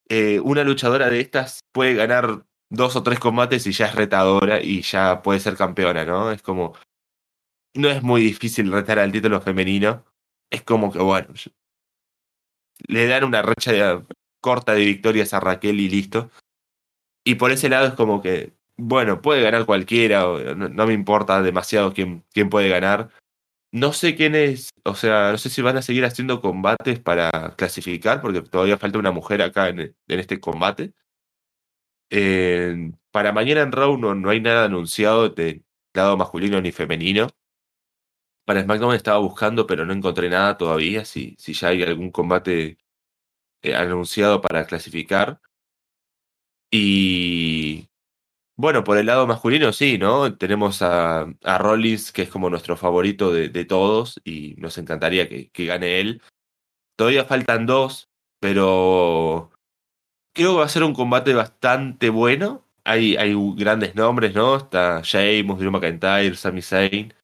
eh, una luchadora de estas puede ganar dos o tres combates y ya es retadora y ya puede ser campeona, ¿no? Es como. No es muy difícil retar al título femenino. Es como que, bueno. Le dan una racha corta de victorias a Raquel y listo. Y por ese lado es como que, bueno, puede ganar cualquiera, no, no me importa demasiado quién, quién puede ganar. No sé quién es, o sea, no sé si van a seguir haciendo combates para clasificar, porque todavía falta una mujer acá en, este combate. para mañana en Raw no, hay nada anunciado de lado masculino ni femenino. Para SmackDown estaba buscando, pero no encontré nada todavía, si, si ya hay algún combate eh, anunciado para clasificar. Y bueno, por el lado masculino sí, ¿no? Tenemos a, a Rollins, que es como nuestro favorito de, todos, y nos encantaría que, gane él. Todavía faltan dos, pero creo que va a ser un combate bastante bueno, hay, hay grandes nombres, ¿no? Está Sheamus, Drew McIntyre, Sami Zayn.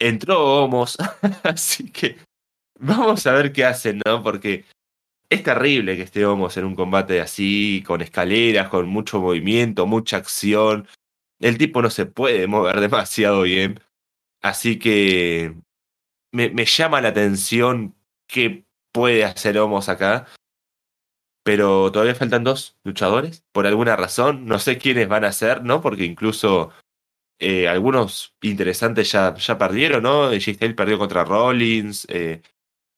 Entró Homos, [LAUGHS] así que vamos a ver qué hacen, ¿no? Porque es terrible que esté Homos en un combate así, con escaleras, con mucho movimiento, mucha acción. El tipo no se puede mover [LAUGHS] demasiado bien. Así que me, llama la atención qué puede hacer Homos acá. Pero todavía faltan dos luchadores, por alguna razón. No sé quiénes van a ser, ¿no? Porque incluso eh, algunos interesantes ya, ya perdieron, ¿no? J. Styles perdió contra Rollins. Eh,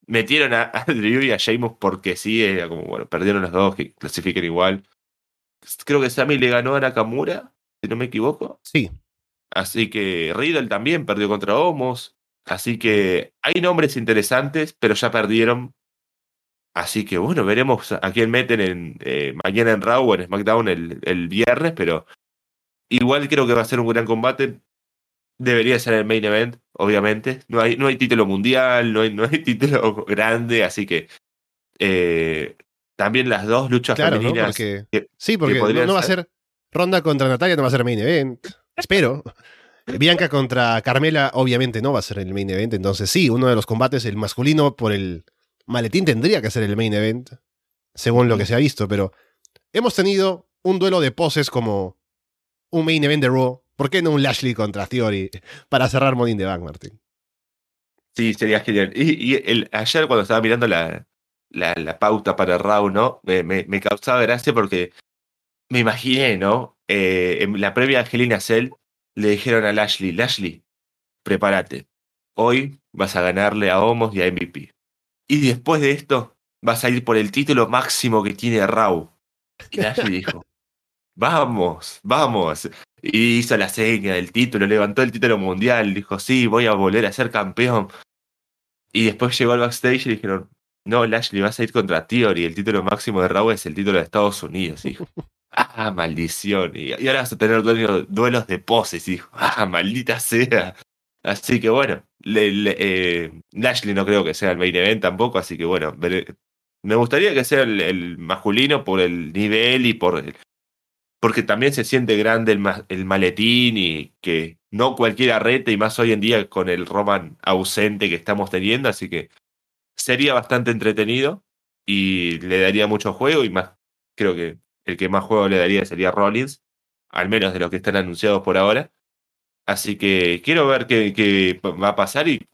metieron a, a, Drew y a Sheamus porque sí, era como, bueno, perdieron los dos, que clasifiquen igual. Creo que Sammy le ganó a Nakamura, si no me equivoco. Sí. Así que Riddle también perdió contra Homos. Así que hay nombres interesantes, pero ya perdieron Así que bueno, veremos a quién meten en, eh, mañana en Raw o en SmackDown el, el, viernes, pero igual creo que va a ser un gran combate. Debería ser el main event, obviamente. No hay, no hay título mundial, no hay, no hay [LAUGHS] título grande, así que eh, también las dos luchas claro, femeninas. ¿no? Porque, que, sí, porque que no, no, va a ser Ronda contra Natalia, no va a ser main event. Espero. [LAUGHS] Bianca contra Carmela, obviamente no va a ser el main event. Entonces, sí, uno de los combates, el masculino por el Maletín tendría que ser el main event, según lo que se ha visto, pero hemos tenido un duelo de poses como un main event de Raw. ¿Por qué no un Lashley contra Theory para cerrar Money in the Bank, Martín? Sí, sería genial. Y, y el, ayer cuando estaba mirando la, la, la pauta para Raw, ¿no? Me, me, me, causaba gracia porque me imaginé, ¿no? Eh, en la previa Angelina Cell le dijeron a Lashley, Lashley, prepárate. Hoy vas a ganarle a Homos y a MVP. Y después de esto, vas a ir por el título máximo que tiene Raw. Y Lashley dijo, [LAUGHS] vamos, vamos. Y hizo la seña del título, levantó el título mundial, dijo, sí, voy a volver a ser campeón. Y después llegó al backstage y dijeron, no, Lashley, vas a ir contra Theory, el título máximo de Raw es el título de Estados Unidos. Y dijo, [LAUGHS] ah, maldición. Y, ahora vas a tener duelos, duelos de poses. Y dijo, ah, maldita sea. Así que bueno, le, le, eh, Lashley no creo que sea el main event tampoco, así que bueno, me gustaría que sea el, el masculino por el nivel y por el, porque también se siente grande el, el, maletín y que no cualquiera rete y más hoy en día con el Roman ausente que estamos teniendo, así que sería bastante entretenido y le daría mucho juego y más, creo que el que más juego le daría sería Rollins, al menos de los que están anunciados por ahora. Así que quiero ver qué, qué va a pasar y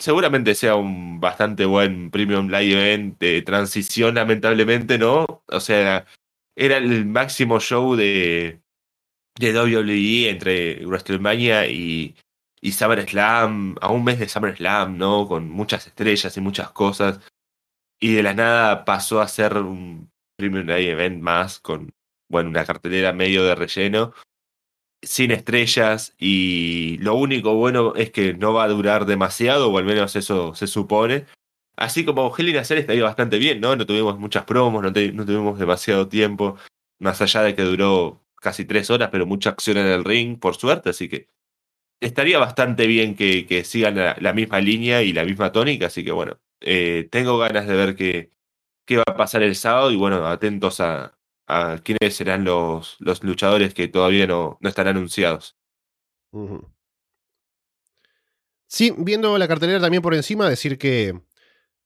seguramente sea un bastante buen Premium Live Event de transición, lamentablemente, ¿no? O sea, era el máximo show de, de WWE entre WrestleMania y, y SummerSlam, a un mes de SummerSlam, ¿no? Con muchas estrellas y muchas cosas. Y de la nada pasó a ser un Premium Live Event más con, bueno, una cartelera medio de relleno sin estrellas y lo único bueno es que no va a durar demasiado, o al menos eso se supone. Así como Hell in a Cell estaría bastante bien, ¿no? No tuvimos muchas promos, no, tuvimos demasiado tiempo, más allá de que duró casi tres horas, pero mucha acción en el ring, por suerte, así que estaría bastante bien que, sigan la, misma línea y la misma tónica, así que bueno, eh, tengo ganas de ver qué, qué va a pasar el sábado y bueno, atentos a, quiénes serán los, los luchadores que todavía no, no están anunciados. Sí, viendo la cartelera también por encima, decir que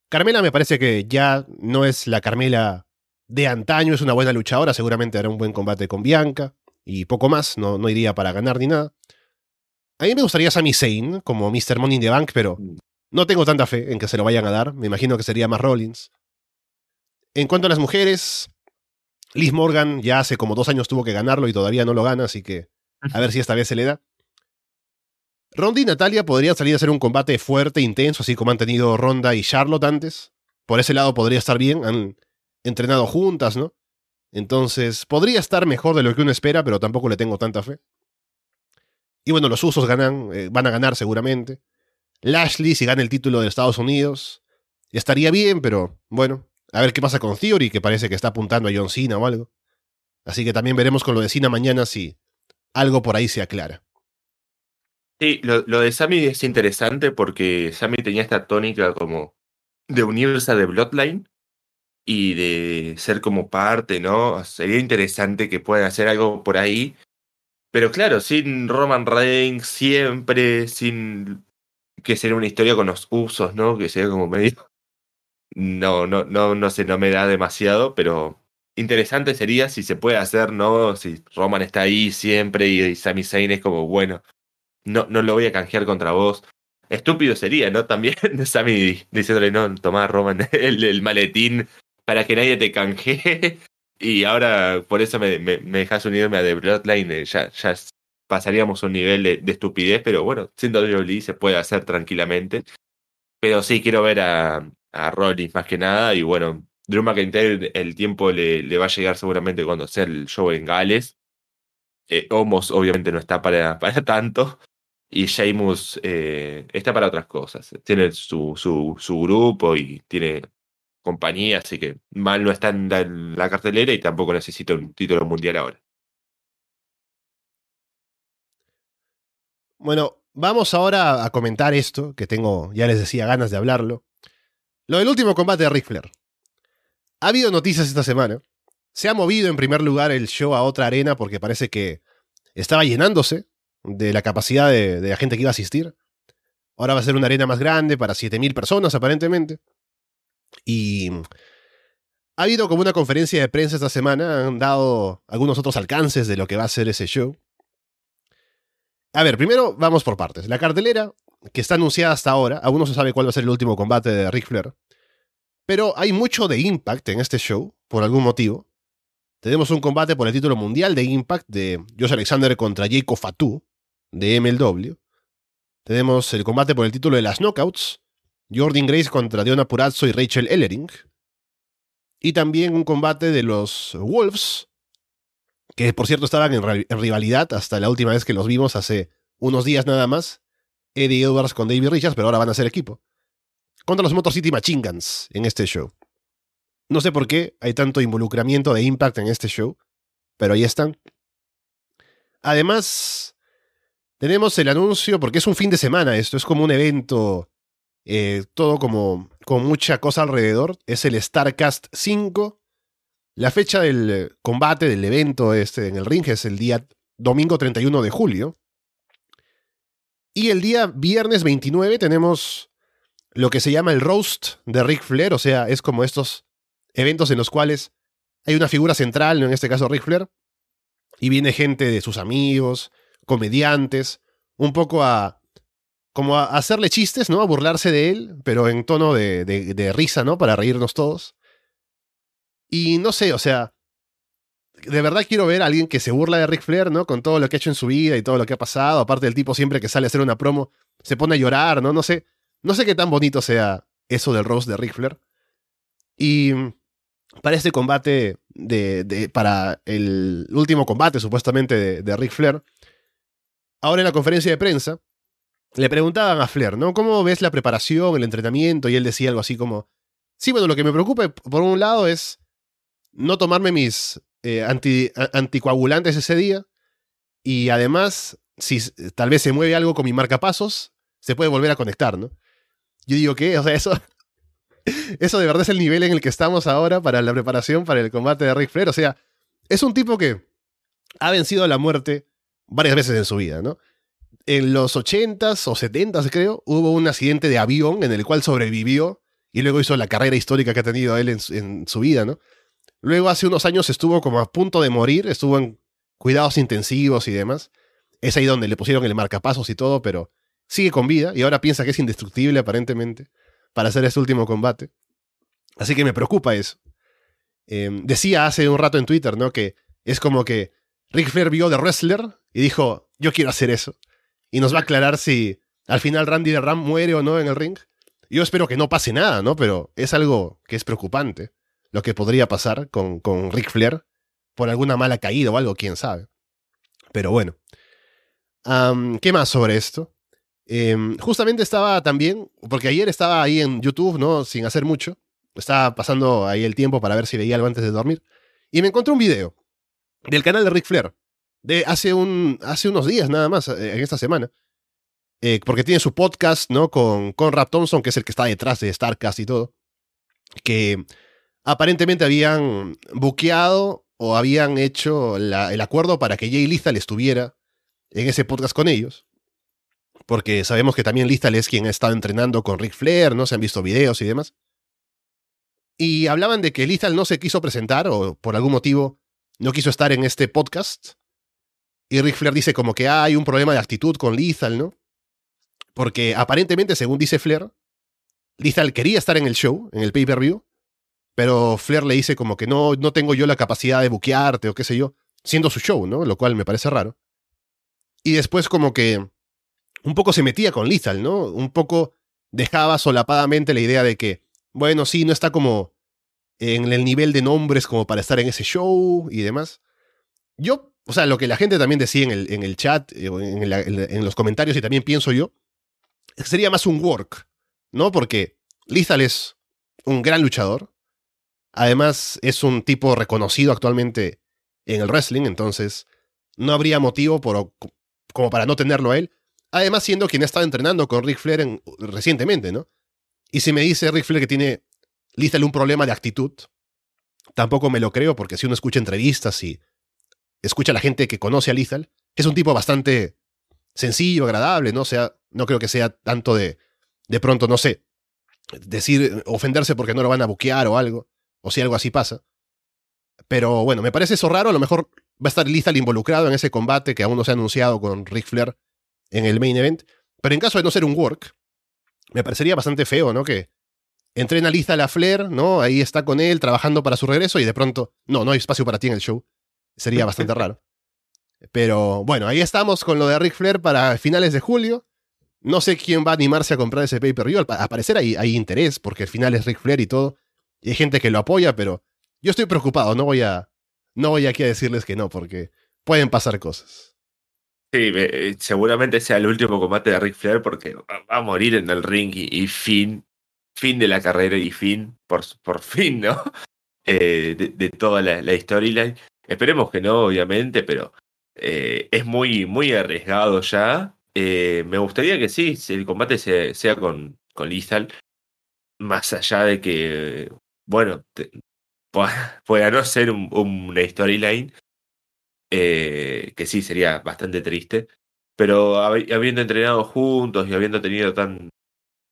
Carmela me parece que ya no es la Carmela de antaño, es una buena luchadora, seguramente hará un buen combate con Bianca y poco más, no, no iría para ganar ni nada. A mí me gustaría Sami Zayn como Mr. Money in the Bank, pero no tengo tanta fe en que se lo vayan a dar, me imagino que sería más Rollins. En cuanto a las mujeres, Liz Morgan ya hace como dos años tuvo que ganarlo y todavía no lo gana, así que a ver si esta vez se le da. Ronda y Natalia podrían salir a hacer un combate fuerte, intenso, así como han tenido Ronda y Charlotte antes. Por ese lado podría estar bien, han entrenado juntas, ¿no? Entonces, podría estar mejor de lo que uno espera, pero tampoco le tengo tanta fe. Y bueno, los usos ganan, eh, van a ganar seguramente. Lashley, si gana el título de Estados Unidos, estaría bien, pero bueno, a ver qué pasa con Theory, que parece que está apuntando a John Cena o algo. Así que también veremos con lo de Cena mañana si algo por ahí se aclara. Sí, lo, de Sammy es interesante porque Sammy tenía esta tónica como de unirse de Bloodline y de ser como parte, ¿no? Sería interesante que puedan hacer algo por ahí. Pero claro, sin Roman Reigns siempre, sin que sea una historia con los usos, ¿no? Que sea como medio. [LAUGHS] No, no, no, no sé, no me da demasiado, pero interesante sería si se puede hacer, ¿no? Si Roman está ahí siempre y, Sami Zayn es como, bueno, no, no lo voy a canjear contra vos. Estúpido sería, ¿no? También [LAUGHS] Sami diciéndole, no, tomá Roman [LAUGHS] el, maletín para que nadie te canjee. Y ahora por eso me, me, dejas unirme a The Bloodline. Eh, ya, ya pasaríamos un nivel de, estupidez, pero bueno, siendo WWE se puede hacer tranquilamente. Pero sí, quiero ver a, a Rollins más que nada. Y bueno, Drew McIntyre el tiempo le, le va a llegar seguramente cuando sea el show en Gales. Eh, Homos obviamente no está para, [LAUGHS] para tanto. Y Sheamus eh, está para otras cosas. Tiene su, su, su grupo y tiene compañía, así que mal no está en la cartelera y tampoco necesita un título mundial ahora. Bueno, vamos ahora a comentar esto, que tengo, ya les decía, ganas de hablarlo. Lo del último combate de Ric Flair. Ha habido noticias esta semana. Se ha movido en primer lugar el show a otra arena porque parece que estaba llenándose de la capacidad de, de la gente que iba a asistir. Ahora va a ser una arena más grande para 7.000 personas aparentemente. Y ha habido como una conferencia de prensa esta semana, han dado algunos otros alcances de lo que va a ser ese show. A ver, primero vamos por partes. La cartelera, que está anunciada hasta ahora, aún no se sabe cuál va a ser el último combate de Ric Flair, pero hay mucho de Impact en este show, por algún motivo. Tenemos un combate por el título mundial de Impact de Josh Alexander contra Jacob Fatu, de MLW. Tenemos el combate por el título de las Knockouts, Jordan Grace contra Diona Purazzo y Rachel Ellering. Y también un combate de los Wolves, que por cierto estaban en, rivalidad hasta la última vez que los vimos hace unos días nada más. Eddie Edwards con David Richards, pero ahora van a ser equipo. Contra los Motor City Machine Guns en este show. No sé por qué hay tanto involucramiento de Impact en este show, pero ahí están. Además, tenemos el anuncio, porque es un fin de semana esto, es como un evento eh, todo como con mucha cosa alrededor. Es el StarCast 5. La fecha del combate, del evento este en el ring es el día domingo 31 de julio. Y el día viernes 29 tenemos lo que se llama el roast de Ric Flair, o sea, es como estos eventos en los cuales hay una figura central, en este caso Ric Flair, y viene gente de sus amigos, comediantes, un poco a como a hacerle chistes, ¿no? A burlarse de él, pero en tono de, de, risa, ¿no? Para reírnos todos. Y no sé, o sea, de verdad quiero ver a alguien que se burla de Ric Flair, ¿no? Con todo lo que ha hecho en su vida y todo lo que ha pasado. Aparte del tipo siempre que sale a hacer una promo, se pone a llorar, ¿no? No sé, no sé qué tan bonito sea eso del roast de Ric Flair. Y para este combate, de, para el último combate supuestamente de, de Ric Flair, ahora en la conferencia de prensa, le preguntaban a Flair, ¿no? ¿Cómo ves la preparación, el entrenamiento? Y él decía algo así como, sí, bueno, lo que me preocupa por un lado es no tomarme mis eh, anticoagulantes ese día y además, si tal vez se mueve algo con mi marcapasos, se puede volver a conectar, ¿no? Yo digo, ¿qué? O sea, eso, [LAUGHS] eso de verdad es el nivel en el que estamos ahora para la preparación para el combate de Rick Flair. O sea, es un tipo que ha vencido la muerte varias veces en su vida, ¿no? en los 80s o 70s, creo, hubo un accidente de avión en el cual sobrevivió y luego hizo la carrera histórica que ha tenido él en, su vida, ¿no? Luego hace unos años estuvo como a punto de morir, estuvo en cuidados intensivos y demás. Es ahí donde le pusieron el marcapasos y todo, pero sigue con vida y ahora piensa que es indestructible aparentemente para hacer este último combate. Así que me preocupa eso. Em, decía hace un rato en Twitter, ¿no? Que es como que Rick Flair vio de wrestler y dijo, yo quiero hacer eso y nos va a aclarar si al final Randy de Ram muere o no en el ring. Yo espero que no pase nada, ¿no? Pero es algo que es preocupante lo que podría pasar con, con Ric Flair por alguna mala caída o algo, quién sabe. Pero bueno. ¿Qué más sobre esto? Em, justamente estaba también, porque ayer estaba ahí en YouTube, ¿no? Sin hacer mucho. Estaba pasando ahí el tiempo para ver si veía algo antes de dormir. Y me encontré un video del canal de Ric Flair de hace, un, hace unos días nada más, eh, en esta semana. Eh, porque tiene su podcast, ¿no? Con Conrad Thompson, que es el que está detrás de Starcast y todo. Que aparentemente habían buqueado o habían hecho el acuerdo para que Jay Lethal estuviera en ese podcast con ellos. Porque sabemos que también Lethal es quien ha estado entrenando con Rick Flair, ¿no? Se han visto videos y demás. Y hablaban de que Lethal no se quiso presentar o por algún motivo no quiso estar en este podcast. Y Rick Flair dice como que hay un problema de actitud con Lethal, ¿no? Porque aparentemente, según dice Flair, Lethal quería estar en el show, en el pay-per-view, pero Flair le dice como que no, no tengo yo la capacidad de buquearte o qué sé yo, siendo su show, ¿no? Lo cual me parece raro. Y después como que un poco se metía con Lethal, ¿no? Un poco dejaba solapadamente la idea de que, bueno, sí, no está como en el nivel de nombres como para estar en ese show y demás. Yo, o sea, lo que la gente también decía en el, en el chat, eh, en, en los comentarios y también pienso yo, sería más un work, ¿no? Porque Lethal es un gran luchador. Además, es un tipo reconocido actualmente en el wrestling, entonces no habría motivo por, como para no tenerlo a él. Además, siendo quien ha estado entrenando con Rick Flair recientemente, ¿no? Y si me dice Rick Flair que tiene Lethal un problema de actitud, tampoco me lo creo, porque si uno escucha entrevistas y escucha a la gente que conoce a Lethal, es un tipo bastante sencillo, agradable, ¿no? O sea, no creo que sea tanto de, de pronto, no sé, decir, ofenderse porque no lo van a buquear o algo, o si algo así pasa. Pero bueno, me parece eso raro, a lo mejor va a estar Lethal involucrado en ese combate que aún no se ha anunciado con Ric Flair en el main event. Pero en caso de no ser un work, me parecería bastante feo, ¿no? Que entrena Lethal a Flair, ¿no? Ahí está con él trabajando para su regreso y de pronto, no, no hay espacio para ti en el show. Sería bastante [LAUGHS] raro. Pero bueno, ahí estamos con lo de Ric Flair para finales de julio. No sé quién va a animarse a comprar ese pay-per-view. Al parecer hay, hay interés, porque al final es Ric Flair y todo. Y hay gente que lo apoya, pero yo estoy preocupado. No voy a, no voy aquí a decirles que no, porque pueden pasar cosas. Sí, eh, seguramente sea el último combate de Ric Flair porque va a morir en el ring y, fin, fin de la carrera y fin, por, por [LAUGHS] fin, ¿no? Eh, de, toda la, storyline. Esperemos que no, obviamente, pero eh, es muy, muy arriesgado ya. me gustaría que sí, el combate sea, con, con Lethal, más allá de que, bueno, [LAUGHS] pueda no ser un, una storyline, eh, que sí sería bastante triste, pero habiendo entrenado juntos y habiendo tenido tan,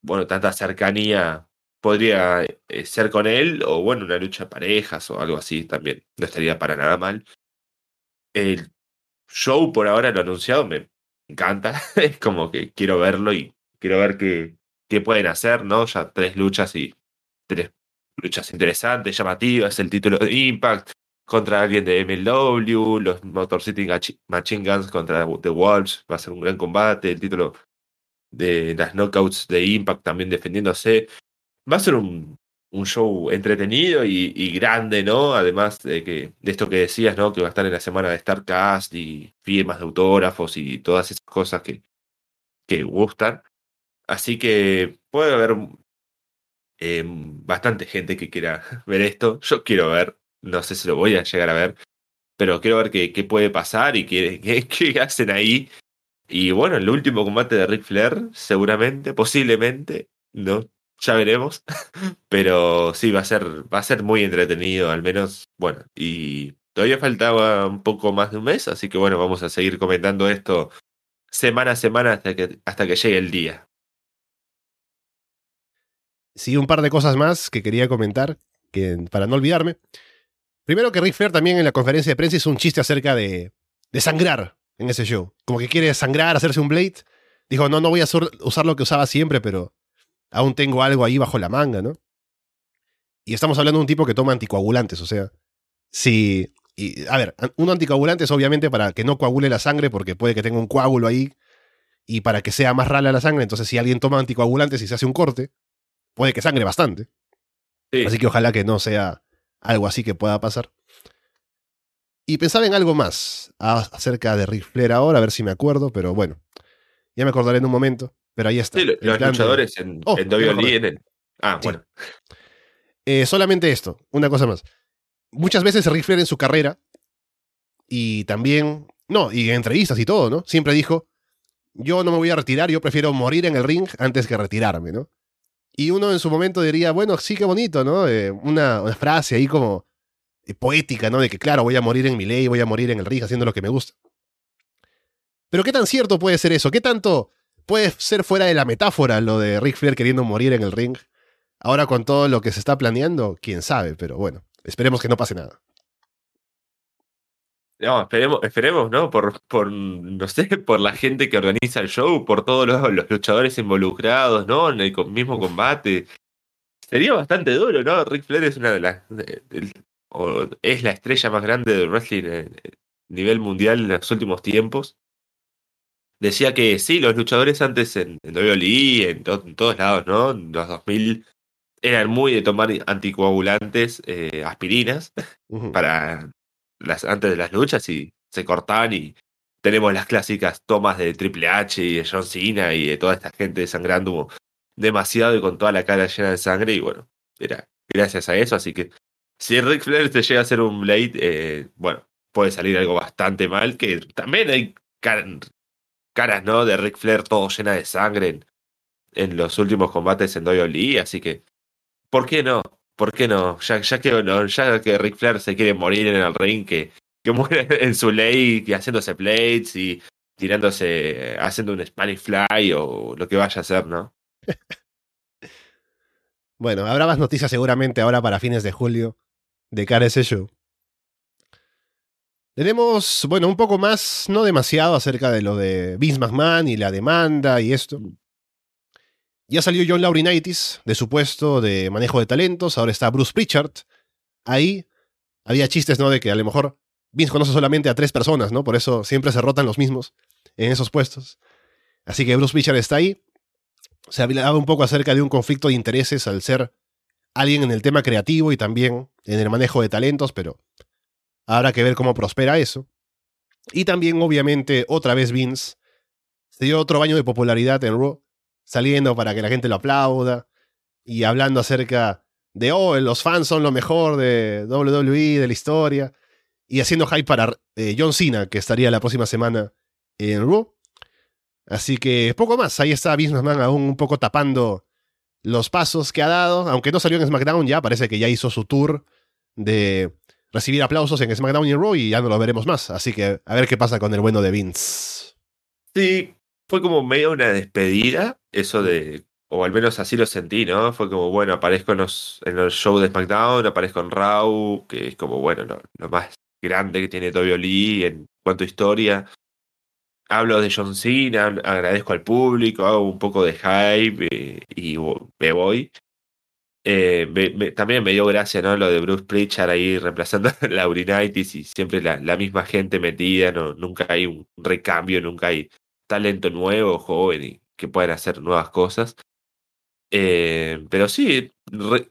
bueno, tanta cercanía, podría eh, ser con él, o bueno, una lucha parejas o algo así también, no estaría para nada mal. El show por ahora lo anunciado me encanta, [LAUGHS] es como que quiero verlo y quiero ver qué, qué pueden hacer, ¿no? Ya tres luchas y tres luchas interesantes, llamativas, el título de Impact contra alguien de MLW, los Motor City Machine Guns contra The Wolves, va a ser un gran combate, el título de las knockouts de Impact también defendiéndose. Va a ser un, un show entretenido y, grande, ¿no? Además de que de esto que decías, ¿no? Que va a estar en la semana de Starcast y firmas de autógrafos y todas esas cosas que, que gustan. Así que puede haber eh, bastante gente que quiera [LAUGHS] ver esto. Yo quiero ver, no sé si lo voy a llegar a ver, pero quiero ver qué, qué puede pasar y qué, [LAUGHS] qué, hacen ahí. Y bueno, el último combate de Ric Flair, seguramente, posiblemente, ¿no? Ya veremos. [LAUGHS] Pero sí, va a ser, va a ser muy entretenido, al menos, bueno, y todavía faltaba un poco más de un mes, así que bueno, vamos a seguir comentando esto semana a semana hasta que, hasta que llegue el día. Sí, un par de cosas más que quería comentar, que, para no olvidarme. Primero que Rick Flair también en la conferencia de prensa hizo un chiste acerca de, de sangrar en ese show. Como que quiere sangrar, hacerse un blade. Dijo, no, no voy a usar lo que usaba siempre, pero aún tengo algo ahí bajo la manga, ¿no? Y estamos hablando de un tipo que toma anticoagulantes, o sea, si... Y, a ver, un anticoagulante es obviamente para que no coagule la sangre, porque puede que tenga un coágulo ahí, y para que sea más rala la sangre, entonces si alguien toma anticoagulantes y se hace un corte, puede que sangre bastante. Así que ojalá que no sea algo así que pueda pasar. Y pensaba en algo más acerca de Ric Flair ahora, a ver si me acuerdo, pero bueno, ya me acordaré en un momento. Pero ahí está. Sí, los luchadores en, oh, en Ah, bueno. Eh, solamente esto, una cosa más. Muchas veces Ric Flair en su carrera, y también, no, y en entrevistas y todo, ¿no? Siempre dijo, yo no me voy a retirar, yo prefiero morir en el ring antes que retirarme, ¿no? Y uno en su momento diría, bueno, sí, qué bonito, ¿no? Eh, una, frase ahí como eh, poética, ¿no? De que, claro, voy a morir en mi ley, voy a morir en el ring haciendo lo que me gusta. Pero ¿qué tan cierto puede ser eso? ¿Qué tanto puede ser fuera de la metáfora lo de Rick Flair queriendo morir en el ring? Ahora con todo lo que se está planeando, quién sabe, pero bueno, esperemos que no pase nada. No, esperemos, esperemos, ¿no? Por, por, no sé, [LAUGHS] por la gente que organiza el show, por todos los, luchadores involucrados, ¿no? En el mismo combate. Sería bastante duro, ¿no? Rick Flair es una de las. o es la estrella más grande del wrestling a nivel mundial en los últimos tiempos. Decía que sí, los luchadores antes en, en WWE, en, en, todos lados, ¿no? En los 2000 eran muy de tomar anticoagulantes, eh, aspirinas, para las, antes de las luchas y se cortaban y tenemos las clásicas tomas de Triple H y de John Cena y de toda esta gente sangrando demasiado y con toda la cara llena de sangre y bueno, era gracias a eso, así que si Rick Flair te llega a hacer un Blade, eh, bueno, puede salir algo bastante mal, que también hay caras, ¿no? De Ric Flair todo llena de sangre en, en los últimos combates en WWE, así que, ¿por qué no? ¿Por qué no? Ya, ya que no, ya que Ric Flair se quiere morir en el ring, que, que [LAUGHS] muere en su ley y haciéndose plates y tirándose, haciendo un Spanish Fly o lo que vaya a hacer, ¿no? [LAUGHS] bueno, habrá más noticias seguramente ahora para fines de julio de cara a ese show. Tenemos, bueno, un poco más, no demasiado, acerca de lo de Vince McMahon y la demanda y esto. Ya salió John Laurinaitis de su puesto de manejo de talentos, ahora está Bruce Pritchard. Ahí había chistes, ¿no? De que a lo mejor Vince conoce solamente a tres personas, ¿no? Por eso siempre se rotan los mismos en esos puestos. Así que Bruce Pritchard está ahí. Se hablaba un poco acerca de un conflicto de intereses al ser alguien en el tema creativo y también en el manejo de talentos, pero habrá que ver cómo prospera eso. Y también, obviamente, otra vez Vince se dio otro baño de popularidad en Raw saliendo para que la gente lo aplauda y hablando acerca de, oh, los fans son lo mejor de WWE, de la historia, y haciendo hype para eh, John Cena, que estaría la próxima semana en Raw. Así que poco más, ahí está McMahon aún un poco tapando los pasos que ha dado, aunque no salió en SmackDown ya, parece que ya hizo su tour de recibir aplausos en SmackDown y Raw y ya no lo veremos más, así que a ver qué pasa con el bueno de Vince. Sí, fue como medio una despedida, eso de, o al menos así lo sentí, ¿no? Fue como, bueno, aparezco en los, en los shows de SmackDown, aparezco en Raw, que es como, bueno, lo, más grande que tiene Tobio Lee en cuanto a historia. Hablo de John Cena, agradezco al público, hago un poco de hype eh, y me voy. Eh, también me dio gracia, ¿no? Lo de Bruce Pritchard ahí reemplazando a [LAUGHS] Laurinaitis y siempre la, misma gente metida, no, nunca hay un recambio, nunca hay talento nuevo, joven y que puedan hacer nuevas cosas. Eh, pero sí,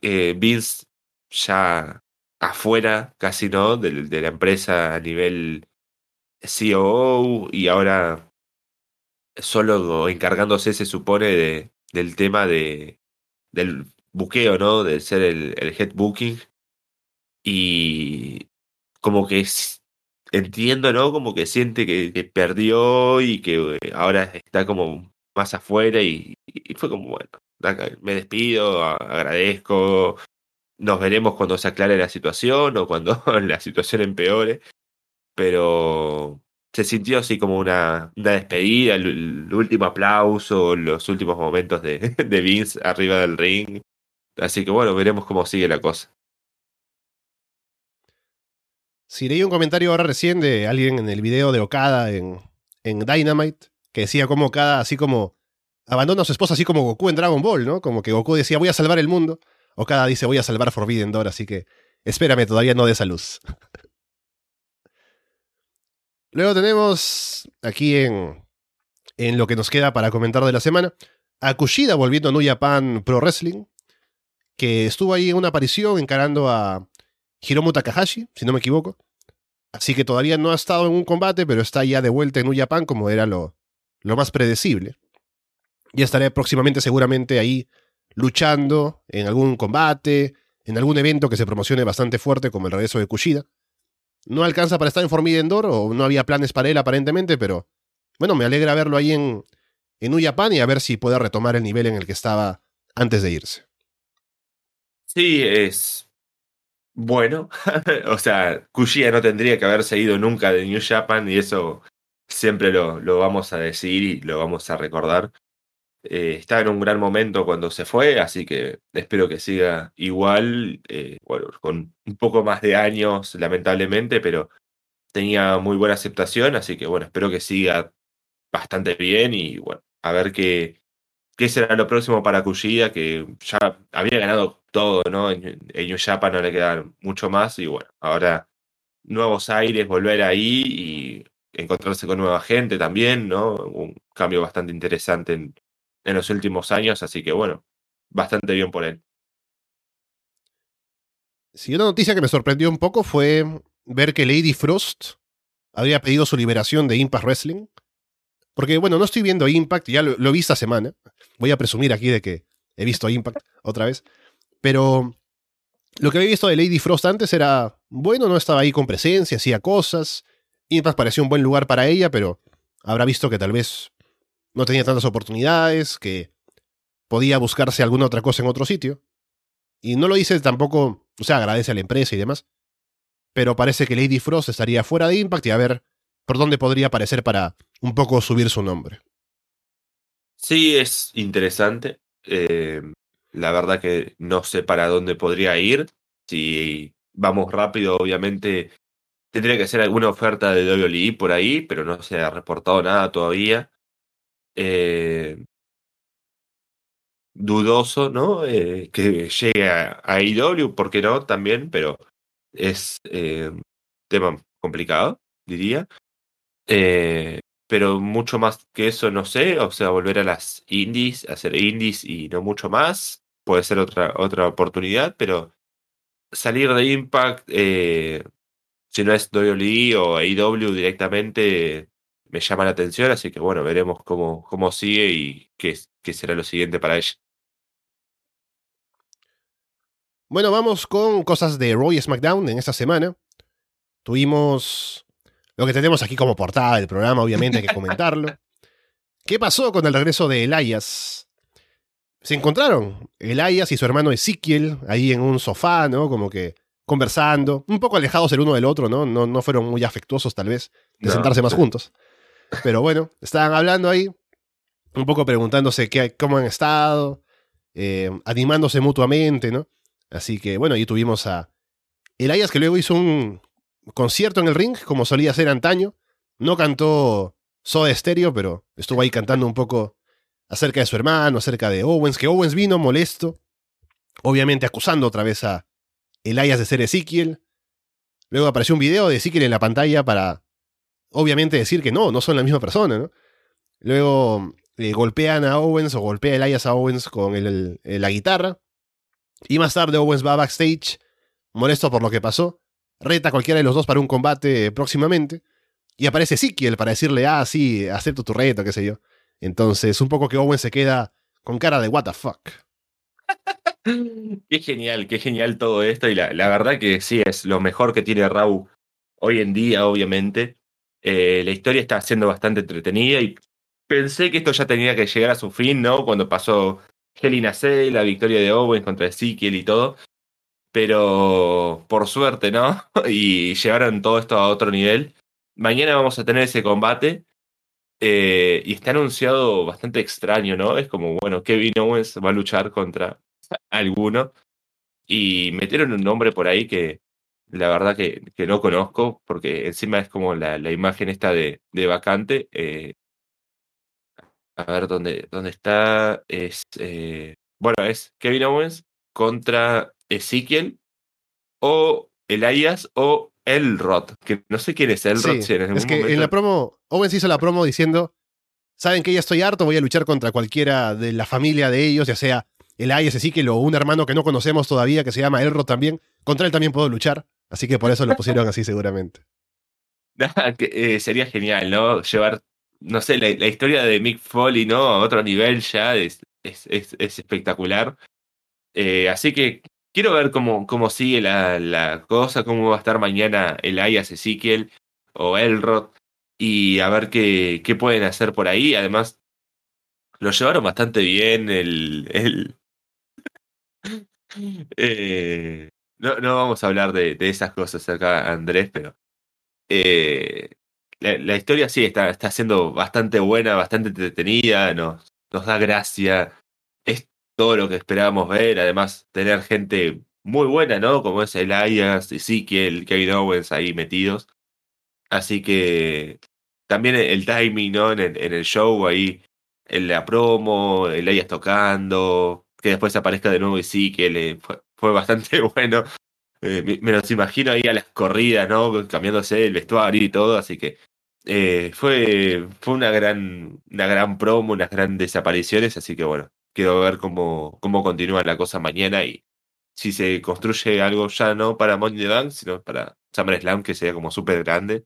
eh, Vince ya afuera, casi no, de, la empresa a nivel COO y ahora solo encargándose, se supone, de, del tema de, del buqueo, ¿no? De ser el, el head booking. Y como que entiendo, ¿no? Como que siente que, perdió y que eh, ahora está como más afuera y, fue como, bueno, me despido, agradezco, nos veremos cuando se aclare la situación o cuando [LAUGHS] la situación empeore, pero se sintió así como una, una despedida, el, último aplauso, los últimos momentos de, [LAUGHS] de Vince arriba del ring. Así que bueno, veremos cómo sigue la cosa. Si leí un comentario ahora recién de alguien en el video de Okada en, en Dynamite, que decía como Okada, así como, abandona a su esposa, así como Goku en Dragon Ball, ¿no? Como que Goku decía, voy a salvar el mundo. Okada dice, voy a salvar Forbidden Door, así que espérame, todavía no de esa luz. [LAUGHS] Luego tenemos aquí en, en lo que nos queda para comentar de la semana, a Kushida volviendo a New Japan Pro Wrestling, que estuvo ahí en una aparición encarando a Hiromu Takahashi, si no me equivoco. Así que todavía no ha estado en un combate, pero está ya de vuelta en New Japan como era lo, lo más predecible. Ya estaré próximamente seguramente ahí luchando en algún combate, en algún evento que se promocione bastante fuerte como el regreso de Kushida. No alcanza para estar en Forbidden Door o no había planes para él aparentemente, pero bueno, me alegra verlo ahí en, en New Japan y a ver si puede retomar el nivel en el que estaba antes de irse. Sí, es bueno. [LAUGHS] o sea, Kushida no tendría que haberse ido nunca de New Japan y eso siempre lo, lo vamos a decir y lo vamos a recordar. Eh, está en un gran momento cuando se fue, así que espero que siga igual, eh, bueno, con un poco más de años, lamentablemente, pero tenía muy buena aceptación, así que bueno, espero que siga bastante bien y bueno, a ver qué, qué será lo próximo para Kushida, que ya había ganado todo, ¿no? En, en no le queda mucho más y bueno, ahora nuevos aires, volver ahí y encontrarse con nueva gente también, ¿no? Un cambio bastante interesante en, en los últimos años, así que bueno, bastante bien por él. Sí, una noticia que me sorprendió un poco fue ver que Lady Frost había pedido su liberación de Impact Wrestling. Porque, bueno, no estoy viendo Impact, ya lo, lo vi esta semana. Voy a presumir aquí de que he visto Impact otra vez. Pero lo que había visto de Lady Frost antes era, bueno, no estaba ahí con presencia, hacía cosas. Impact parecía un buen lugar para ella, pero habrá visto que tal vez no tenía tantas oportunidades, que podía buscarse alguna otra cosa en otro sitio. Y no lo dice tampoco, o sea, agradece a la empresa y demás. Pero parece que Lady Frost estaría fuera de Impact y a ver por dónde podría aparecer para un poco subir su nombre. Sí, es interesante. Eh, la verdad que no sé para dónde podría ir. Si vamos rápido, obviamente tendría que ser alguna oferta de WWE por ahí, pero no se ha reportado nada todavía. Eh, dudoso, ¿no? Eh, que llegue a, a IW, ¿por qué no? También, pero es eh, tema complicado, diría. Eh, pero mucho más que eso, no sé. O sea, volver a las indies, hacer indies y no mucho más. Puede ser otra, otra oportunidad, pero salir de Impact, si no es WWE o AEW directamente, me llama la atención. Así que bueno, veremos cómo, cómo sigue y qué, qué será lo siguiente para ella. Bueno, vamos con cosas de Raw y SmackDown en esta semana. Tuvimos lo que tenemos aquí como portada del programa, obviamente hay que comentarlo. [LAUGHS] ¿Qué pasó con el regreso de Elias? Se encontraron Elias y su hermano Ezequiel ahí en un sofá, ¿no? Como que conversando, un poco alejados el uno del otro, ¿no? No, no fueron muy afectuosos tal vez de No. sentarse más juntos. Pero bueno, estaban hablando ahí, un poco preguntándose qué, cómo han estado, eh, animándose mutuamente, ¿no? Así que bueno, ahí tuvimos a Elias que luego hizo un concierto en el ring, como solía hacer antaño. No cantó Soda Stereo, pero estuvo ahí cantando un poco acerca de su hermano, acerca de Owens, que Owens vino molesto, obviamente acusando otra vez a Elias de ser Ezequiel. Luego apareció un video de Ezequiel en la pantalla para, obviamente, decir que no, no son la misma persona, ¿no? Luego le golpean a Owens o golpea a Elias a Owens con el- el- la guitarra. Y más tarde Owens va backstage, molesto por lo que pasó, reta a cualquiera de los dos para un combate próximamente, y aparece Ezekiel para decirle, ah, sí, acepto tu reto, qué sé yo. Entonces, un poco que Owens se queda con cara de what the fuck. [LAUGHS] Qué genial, qué genial todo esto. Y la, verdad que sí, es lo mejor que tiene Raw hoy en día, obviamente. Eh, la historia está siendo bastante entretenida y pensé que esto ya tenía que llegar a su fin, ¿no? Cuando pasó Hell in a Cell, la victoria de Owens contra Ezekiel y todo. Pero por suerte, ¿no? [LAUGHS] Y llevaron todo esto a otro nivel. Mañana vamos a tener ese combate. eh, y está anunciado bastante extraño, ¿no? Es como, bueno, Kevin Owens va a luchar contra alguno. Y metieron un nombre por ahí que la verdad que, que no conozco, porque encima es como la, la imagen esta de, de vacante. eh, a ver dónde, dónde está. Es, eh, bueno, es Kevin Owens contra Ezekiel o Elias o Elrod, que no sé quién es Elrod. Sí, si en algún es que en la promo, Owens hizo la promo diciendo, saben que ya estoy harto, voy a luchar contra cualquiera de la familia de ellos, ya sea Elias, Ezekiel o un hermano que no conocemos todavía que se llama Elrod también. Contra él también puedo luchar, así que por eso lo pusieron así seguramente. [LAUGHS] que, eh, sería genial, ¿no? Llevar, no sé, la, la historia de Mick Foley, ¿no? A otro nivel ya es, es, es, es espectacular. Eh, así que quiero ver cómo, cómo sigue la, la cosa, cómo va a estar mañana Elias Ezekiel o Elrod y a ver qué, qué pueden hacer por ahí. Además, lo llevaron bastante bien el, el, Eh, no, no vamos a hablar de, de esas cosas acá, Andrés, pero eh, la, la historia sí está, está siendo bastante buena, bastante entretenida, nos, nos da gracia. Es todo lo que esperábamos ver, además tener gente muy buena, ¿no? Como es Elias, Ezekiel, Kevin Owens ahí metidos. Así que también el timing, ¿no? En el, en el show ahí, en la promo, Elias tocando, que después aparezca de nuevo Ezekiel, eh, fue, fue bastante [LAUGHS] bueno. Eh, me, me los imagino ahí a las corridas, ¿no? Cambiándose el vestuario y todo, así que eh, fue, fue una gran, una gran promo, unas grandes apariciones, así que bueno, quiero ver cómo, cómo continúa la cosa mañana y si se construye algo ya no para Money the Bank, sino para SummerSlam, que sería como súper grande.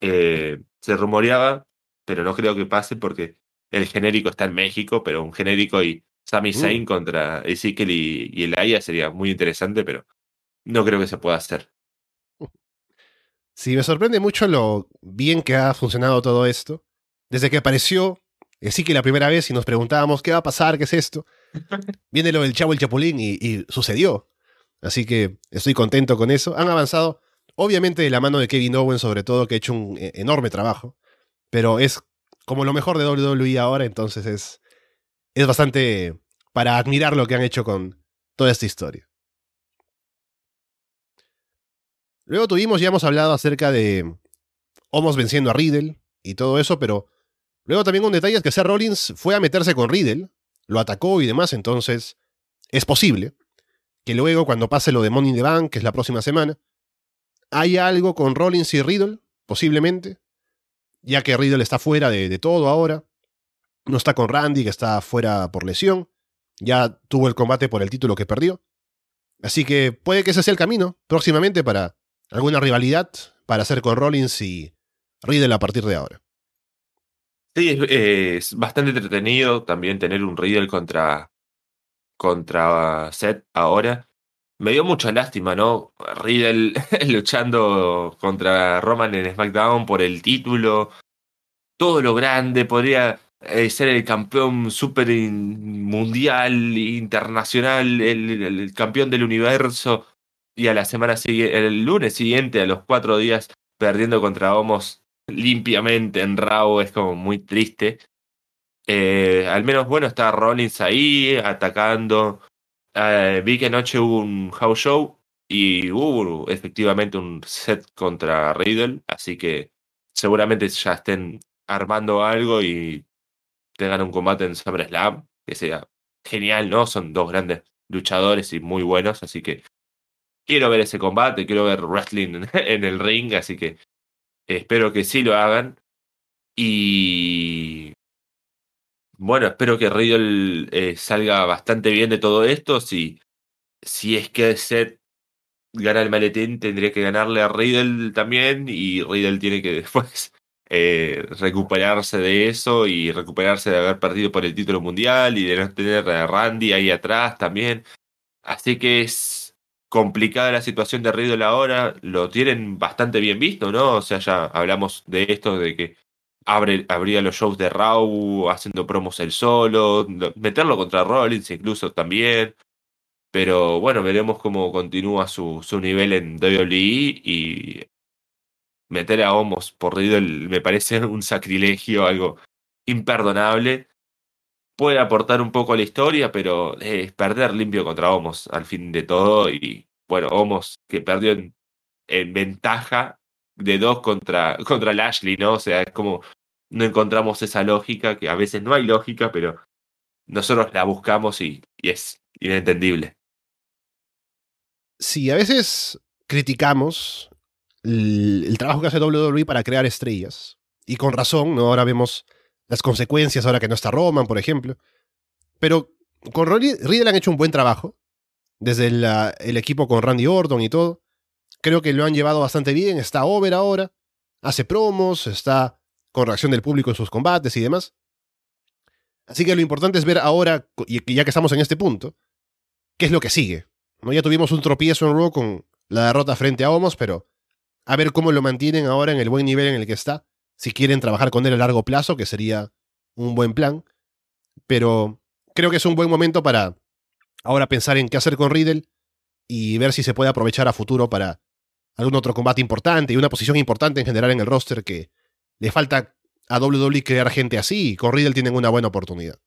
Eh, se rumoreaba, pero no creo que pase porque el genérico está en México, pero un genérico y Sami Zayn contra Ezekiel y, y Elaya sería muy interesante, pero no creo que se pueda hacer. Sí, me sorprende mucho lo bien que ha funcionado todo esto. Desde que apareció Ezequiel la primera vez y nos preguntábamos qué va a pasar, qué es esto. [LAUGHS] Viene lo del Chavo el Chapulín y, y sucedió. Así que estoy contento con eso. Han avanzado, obviamente de la mano de Kevin Owens sobre todo, que ha hecho un eh, enorme trabajo. Pero es como lo mejor de WWE ahora, entonces es, es bastante para admirar lo que han hecho con toda esta historia. Luego tuvimos, ya hemos hablado acerca de Homos venciendo a Riddle y todo eso, pero luego también un detalle es que Seth Rollins fue a meterse con Riddle, lo atacó y demás, entonces es posible que luego cuando pase lo de Money in the Bank, que es la próxima semana, haya algo con Rollins y Riddle, posiblemente, ya que Riddle está fuera de, de todo ahora, no está con Randy, que está fuera por lesión, ya tuvo el combate por el título que perdió, así que puede que ese sea el camino próximamente para alguna rivalidad para hacer con Rollins y Riddle a partir de ahora. Sí, es, es bastante entretenido también tener un Riddle contra, contra Seth ahora. Me dio mucha lástima, ¿no? Riddle [LAUGHS] luchando contra Roman en SmackDown por el título. Todo lo grande, podría eh, ser el campeón super mundial, internacional, el, campeón del universo y a la semana siguiente, el lunes siguiente, a los cuatro días, perdiendo contra Homos limpiamente en Raw, es como muy triste. Eh, al menos, bueno, está Rollins ahí atacando. Eh, vi que anoche hubo un house show y hubo efectivamente un set contra Riddle, así que seguramente ya estén armando algo y tengan un combate en SummerSlam, que sea genial, ¿no? Son dos grandes luchadores y muy buenos, así que quiero ver ese combate, quiero ver wrestling [LAUGHS] en el ring, así que espero que sí lo hagan. Y bueno, espero que Riddle eh, salga bastante bien de todo esto. Si, si es que Seth gana el maletín, tendría que ganarle a Riddle también. Y Riddle tiene que [LAUGHS] después eh, recuperarse de eso y recuperarse de haber perdido por el título mundial y de no tener a Randy ahí atrás también. Así que es complicada la situación de Riddle ahora, lo tienen bastante bien visto, ¿no? O sea, ya hablamos de esto, de que abre, abría los shows de Raw, haciendo promos él solo, meterlo contra Rollins incluso también. Pero bueno, veremos cómo continúa su, su nivel en WWE y meter a Homos por Riddle me parece [LAUGHS] un sacrilegio, algo imperdonable puede aportar un poco a la historia, pero es perder limpio contra Homos al fin de todo. Y bueno, Homos que perdió en, en ventaja de dos contra, [LAUGHS] contra Lashley, ¿no? O sea, es como no encontramos esa lógica, que a veces no hay lógica, pero nosotros la buscamos y, y es inentendible. Sí, a veces criticamos el, trabajo que hace WWE para crear estrellas. Y con razón, ¿no? Ahora vemos las consecuencias ahora que no está Roman, por ejemplo. Pero con Riddle han hecho un buen trabajo, desde el equipo con Randy Orton y todo. Creo que lo han llevado bastante bien, está over ahora, hace promos, está con reacción del público en sus combates y demás. Así que lo importante es ver ahora, ya que estamos en este punto, qué es lo que sigue. ¿no? Ya tuvimos un tropiezo en Raw con la derrota frente a Homos, pero a ver cómo lo mantienen ahora en el buen nivel en el que está si quieren trabajar con él a largo plazo, que sería un buen plan. Pero creo que es un buen momento para ahora pensar en qué hacer con Riddle y ver si se puede aprovechar a futuro para algún otro combate importante y una posición importante en general en el roster que le falta a WWE crear gente así y con Riddle tienen una buena oportunidad.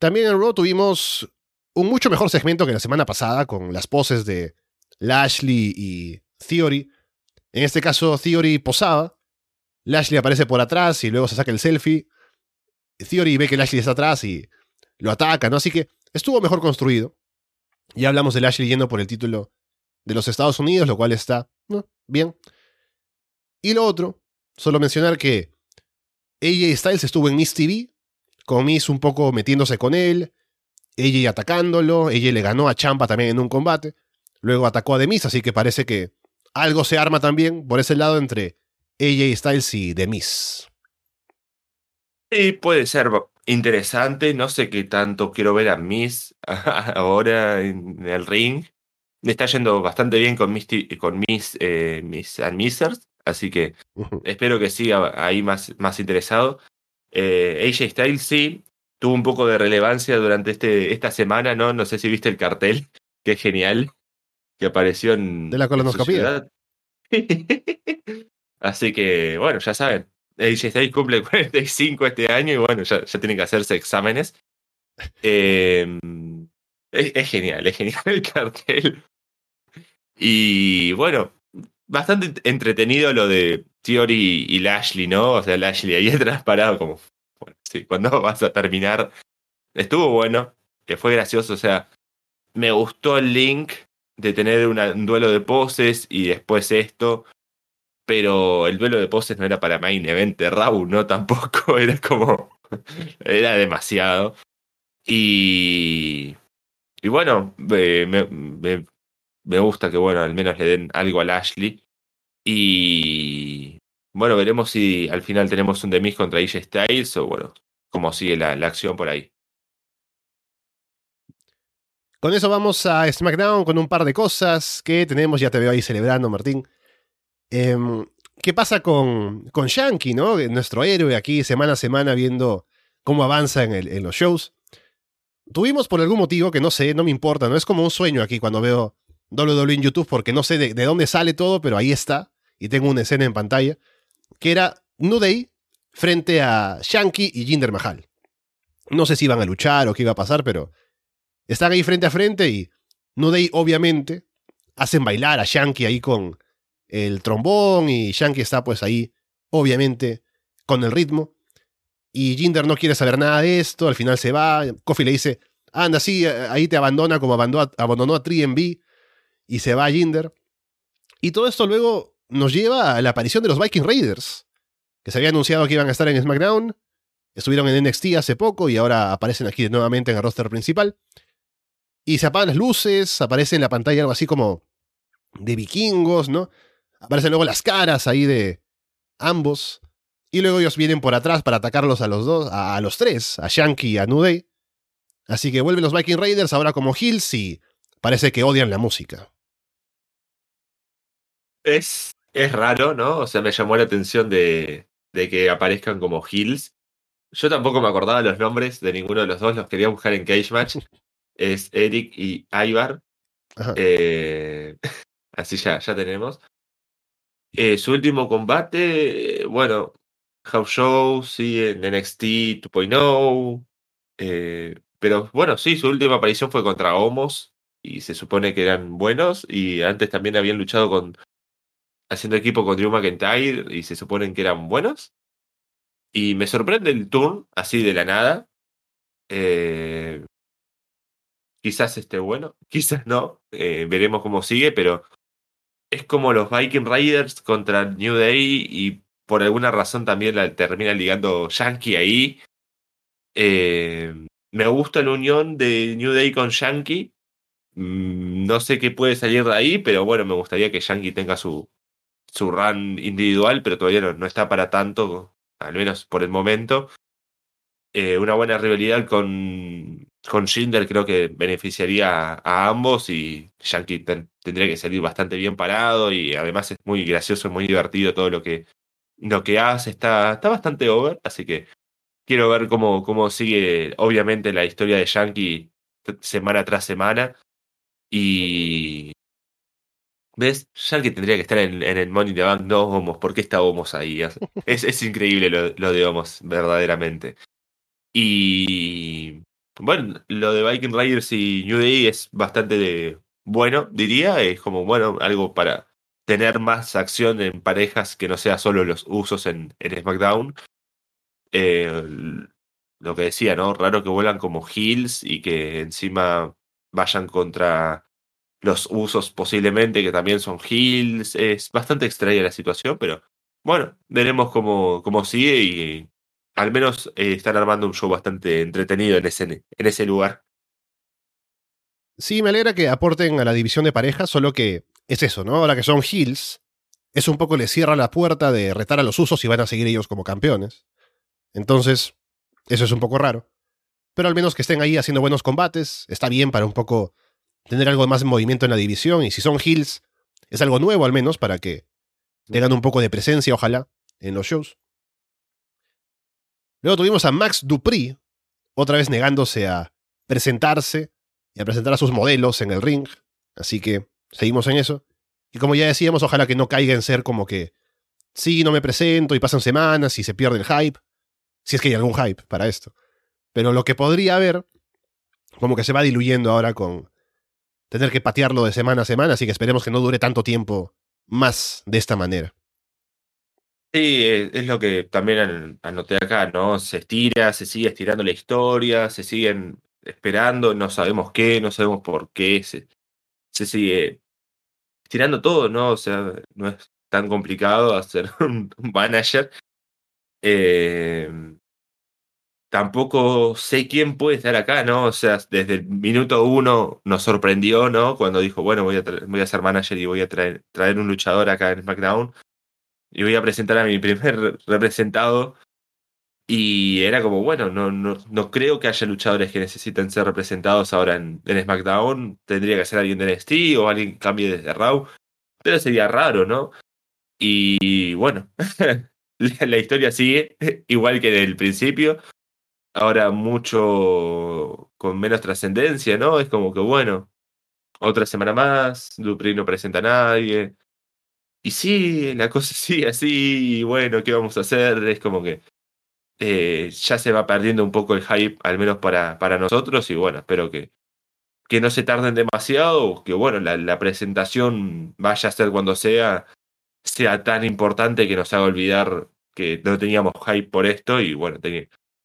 También en Raw tuvimos un mucho mejor segmento que la semana pasada con las poses de Lashley y Theory. En este caso, Theory posaba. Lashley aparece por atrás y luego se saca el selfie. Theory ve que Lashley está atrás y lo ataca, ¿no? Así que estuvo mejor construido. Ya hablamos de Lashley yendo por el título de los Estados Unidos, lo cual está bien. Y lo otro, solo mencionar que AJ Styles estuvo en Miss TV, con Miss un poco metiéndose con él, AJ atacándolo, ella le ganó a Champa también en un combate, luego atacó a Demis, así que parece que algo se arma también por ese lado entre AJ Styles y Demis. Sí, puede ser interesante. No sé qué tanto quiero ver a Miss [LAUGHS] ahora en el ring. Me está yendo bastante bien con Miss, con Miss, eh, Miss and Missers, así que espero que siga ahí más, más interesado. Eh, AJ Styles sí, tuvo un poco de relevancia durante este, esta semana, ¿no? No sé si viste el cartel, [LAUGHS] que es genial, que apareció en. De la colonoscopia. [LAUGHS] Así que, bueno, ya saben, AJ cumple [LAUGHS] 45 este año y bueno, ya, ya tienen que hacerse exámenes. Em, es, genial, es genial el cartel. Y bueno, bastante entretenido lo de Theory y Lashley, ¿no? O sea, Lashley ahí atrás parado como, sí, cuando [LAUGHS] vas a terminar? Estuvo bueno, que fue gracioso, o sea, me gustó el link de tener un duelo de poses y después esto, pero el duelo de poses no era para main event de ¿no? [LAUGHS] Tampoco, era como, era demasiado. Y, y bueno, me, me, me gusta que, bueno, al menos le den algo a Lashley. Y bueno, veremos si al final tenemos un Demis contra AJ Styles o, bueno, cómo sigue la, la acción por ahí. Con eso vamos a SmackDown con un par de cosas que tenemos. Ya te veo ahí celebrando, Martín. Em, ¿Qué pasa con, con Shanky, ¿no? Nuestro héroe aquí semana a semana viendo cómo avanza en, el, en los shows. Tuvimos por algún motivo que no sé, no me importa, no es como un sueño aquí cuando veo WWE en YouTube porque no sé de, dónde sale todo, pero ahí está y tengo una escena en pantalla que era New Day frente a Shanky y Jinder Mahal. No sé si iban a luchar o qué iba a pasar, pero están ahí frente a frente y New obviamente hacen bailar a Shanky ahí con el trombón y Shanky está pues ahí obviamente con el ritmo y Jinder no quiere saber nada de esto, al final se va, Kofi le dice, anda, sí, ahí te abandona como abandonó, abandonó a 3MB y se va a Jinder. Y todo esto luego nos lleva a la aparición de los Viking Raiders, que se había anunciado que iban a estar en SmackDown, estuvieron en NXT hace poco y ahora aparecen aquí nuevamente en el roster principal. Y se apagan las luces, aparece en la pantalla algo así como de vikingos, ¿no? Aparecen luego las caras ahí de ambos. Y luego ellos vienen por atrás para atacarlos a los dos, a, los tres, a Shanky y a New Así que vuelven los Viking Raiders ahora como Hills y parece que odian la música. Es, es raro, ¿no? O sea, me llamó la atención de, de que aparezcan como Hills. Yo tampoco me acordaba los nombres de ninguno de los dos, los quería buscar en Cage Match. Es Eric y Ivar. Eh, [LAUGHS] así ya, ya tenemos. Eh, su último combate, bueno, House Show, sí, en NXT 2.0. Eh, pero bueno, sí, su última aparición fue contra Homos y se supone que eran buenos y antes también habían luchado con haciendo equipo con Drew McIntyre y se suponen que eran buenos. Y me sorprende el turn así de la nada. Eh, quizás esté bueno, [LAUGHS] quizás no. Eh, veremos cómo sigue, pero es como los Viking Raiders contra New Day y por alguna razón también la termina ligando Yankee ahí. Eh, me gusta la unión de New Day con Yankee. Mm, no sé qué puede salir de ahí, pero bueno, me gustaría que Yankee tenga su, su run individual, pero todavía no, está para tanto, al menos por el momento. Eh, una buena rivalidad con, con Schindler creo que beneficiaría a, ambos y Yankee tendría que salir bastante bien parado y además es muy gracioso, muy divertido todo lo que, lo que hace, está, está bastante over, así que quiero ver cómo, cómo sigue, obviamente, la historia de Yankee semana tras semana. Y. ¿Ves? Yankee tendría que estar en, el Money Bank, no Homos. ¿Por qué está Homos ahí? Es, es increíble lo, de Homos, verdaderamente. Y. Bueno, lo de Viking Riders y New Day es bastante bueno, diría. Es como, bueno, algo para tener más acción en parejas que no sea solo los usos en, en SmackDown. Eh, lo que decía, ¿no? Raro que vuelan como heels y que encima vayan contra los usos posiblemente, que también son heels. Es bastante extraña la situación, pero bueno, veremos cómo, cómo sigue y al menos eh, están armando un show bastante entretenido en ese, en ese lugar. Sí, me alegra que aporten a la división de parejas, solo que es eso, ¿no? Ahora que son heels, es un poco les cierra la puerta de retar a los usos y van a seguir ellos como campeones. Entonces, eso es un poco raro. Pero al menos que estén ahí haciendo buenos combates, está bien para un poco tener algo más de movimiento en la división. Y si son heels, es algo nuevo al menos para que tengan un poco de presencia, ojalá, en los shows. Luego tuvimos a Max Dupri, otra vez negándose a presentarse y a presentar a sus modelos en el ring. Así que seguimos en eso. Y como ya decíamos, ojalá que no caiga en ser como que, sí, no me presento y pasan semanas y se pierde el hype. Si es que hay algún hype para esto. Pero lo que podría haber, como que se va diluyendo ahora con tener que patearlo de semana a semana, así que esperemos que no dure tanto tiempo más de esta manera. Sí, es lo que también anoté acá, ¿no? Se estira, se sigue estirando la historia, se siguen esperando, no sabemos qué, no sabemos por qué, se, sigue estirando todo, ¿no? O sea, no es tan complicado hacer [LAUGHS] un, manager. Eh, tampoco sé quién puede estar acá, ¿no? O sea, desde el minuto uno nos sorprendió, ¿no? Cuando dijo, bueno, voy a, voy a ser manager y voy a traer, traer un luchador acá en SmackDown y voy a presentar a mi [LAUGHS] primer representado. Y era como, bueno, no, no, no creo que haya luchadores que necesiten ser representados ahora en, SmackDown. Tendría que ser alguien de NXT o alguien que cambie desde Raw. Pero sería raro, ¿no? Y bueno, [LAUGHS] la, historia sigue [LAUGHS] igual que del principio. Ahora mucho con menos trascendencia, ¿no? Es como que, bueno, otra semana más, Dupri no presenta a nadie. Y sí, la cosa [LAUGHS] sigue así, y bueno, ¿qué vamos a hacer? Es como que eh, ya se va perdiendo un poco el hype, al menos para, para nosotros, y bueno, espero que, que no se tarden demasiado, que bueno, la, presentación vaya a ser cuando sea, sea tan importante que nos haga olvidar que no teníamos hype por esto, y bueno,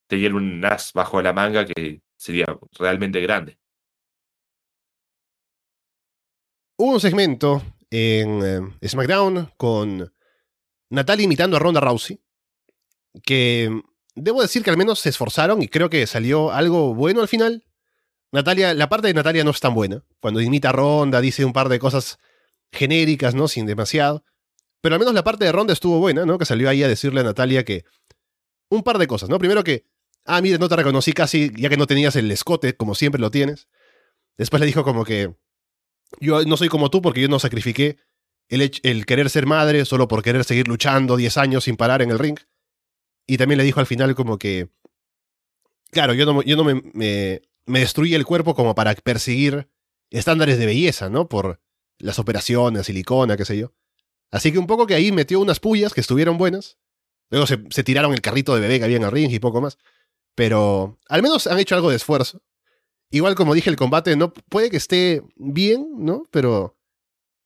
tenía un as bajo la manga que sería realmente grande. Hubo un segmento en eh, SmackDown con Natalia imitando a Ronda Rousey, que mm, debo decir que al menos se esforzaron y creo que salió algo bueno al final. Natalia, la parte de Natalia no es tan buena. Cuando imita a Ronda, dice un par de cosas genéricas, ¿no? Sin demasiado. Pero al menos la parte de Ronda estuvo buena, ¿no? Que salió ahí a decirle a Natalia que. Un par de cosas, ¿no? Primero que. Ah, mire, no te reconocí casi, ya que no tenías el escote, como siempre lo tienes. Después le dijo como que. Yo no soy como tú porque yo no sacrifiqué el, el querer ser madre solo por querer seguir luchando 10 años sin parar en el ring. Y también le dijo al final como que, claro, yo no, yo no me, me, me destruí el cuerpo como para perseguir estándares de belleza, ¿no? Por las operaciones, silicona, qué sé yo. Así que un poco que ahí metió unas pullas que estuvieron buenas. Luego se, se tiraron el carrito de bebé que había en el ring y poco más. Pero al menos han hecho algo de esfuerzo. Igual como dije, el combate no puede que esté bien, ¿no? Pero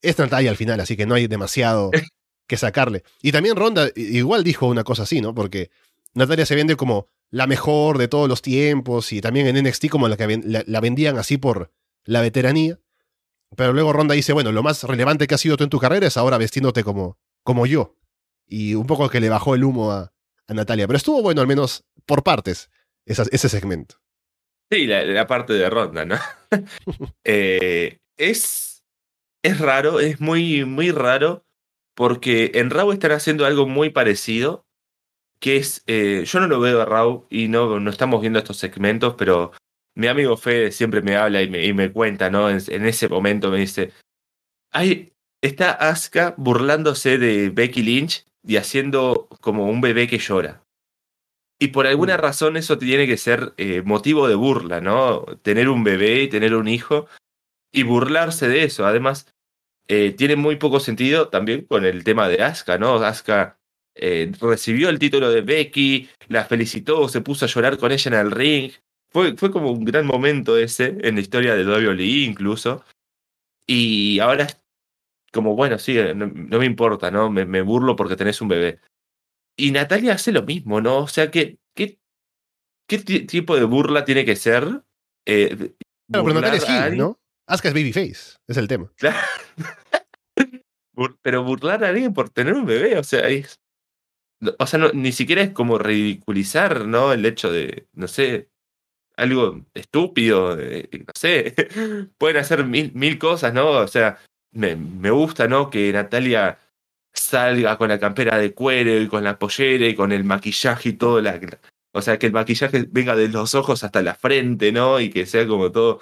es Natalia al final, así que no hay demasiado [LAUGHS] que sacarle. Y también Ronda igual dijo una cosa así, ¿no? Porque Natalia se vende como la mejor de todos los tiempos y también en NXT como la que la, vendían así por la veteranía. Pero luego Ronda dice, bueno, lo más relevante que ha sido tú en tu carrera es ahora vestiéndote como, como yo. Y un poco que le bajó el humo a, a Natalia. Pero estuvo bueno, al menos por partes, ese segmento. Sí, la, parte de Ronda, ¿no? [LAUGHS] Eh, es, es raro, es muy, muy raro, porque en Raw están haciendo algo muy parecido, que es, eh, yo no lo veo a Raw y no, no estamos viendo estos segmentos, pero mi amigo Fede siempre me habla y me, y me cuenta, ¿no? En, en, ese momento me dice, Ay, está Asuka burlándose de Becky Lynch y haciendo como un bebé que llora. Y por alguna Mm. razón eso tiene que ser eh, motivo de burla, ¿no? Tener un bebé y tener un hijo y burlarse de eso. Además, eh, tiene muy poco sentido también con el tema de Asuka, ¿no? Asuka eh, recibió el título de Becky, la felicitó, se puso a llorar con ella en el ring. Fue, fue como un gran momento ese en la historia de WWE incluso. Y ahora es como, bueno, sí, no, no me importa, ¿no? Me, me burlo porque tenés un bebé. Y Natalia hace lo mismo, ¿no? O sea, ¿qué, qué, qué ti- tipo de burla tiene que ser? Eh, Claro, pero Natalia es alguien? ¿no? Asuka es babyface, es el tema. Claro. [LAUGHS] Bur- Pero burlar a alguien por tener un bebé, o sea, es. O sea, no- ni siquiera es como ridiculizar, ¿no? El hecho de, no sé, algo estúpido, eh, no sé. [LAUGHS] Pueden hacer mil, mil cosas, ¿no? O sea, me, me gusta, ¿no? Que Natalia salga con la campera de cuero y con la pollera y con el maquillaje y todo. La, o sea, que el maquillaje venga de los ojos hasta la frente, ¿no? Y que sea como todo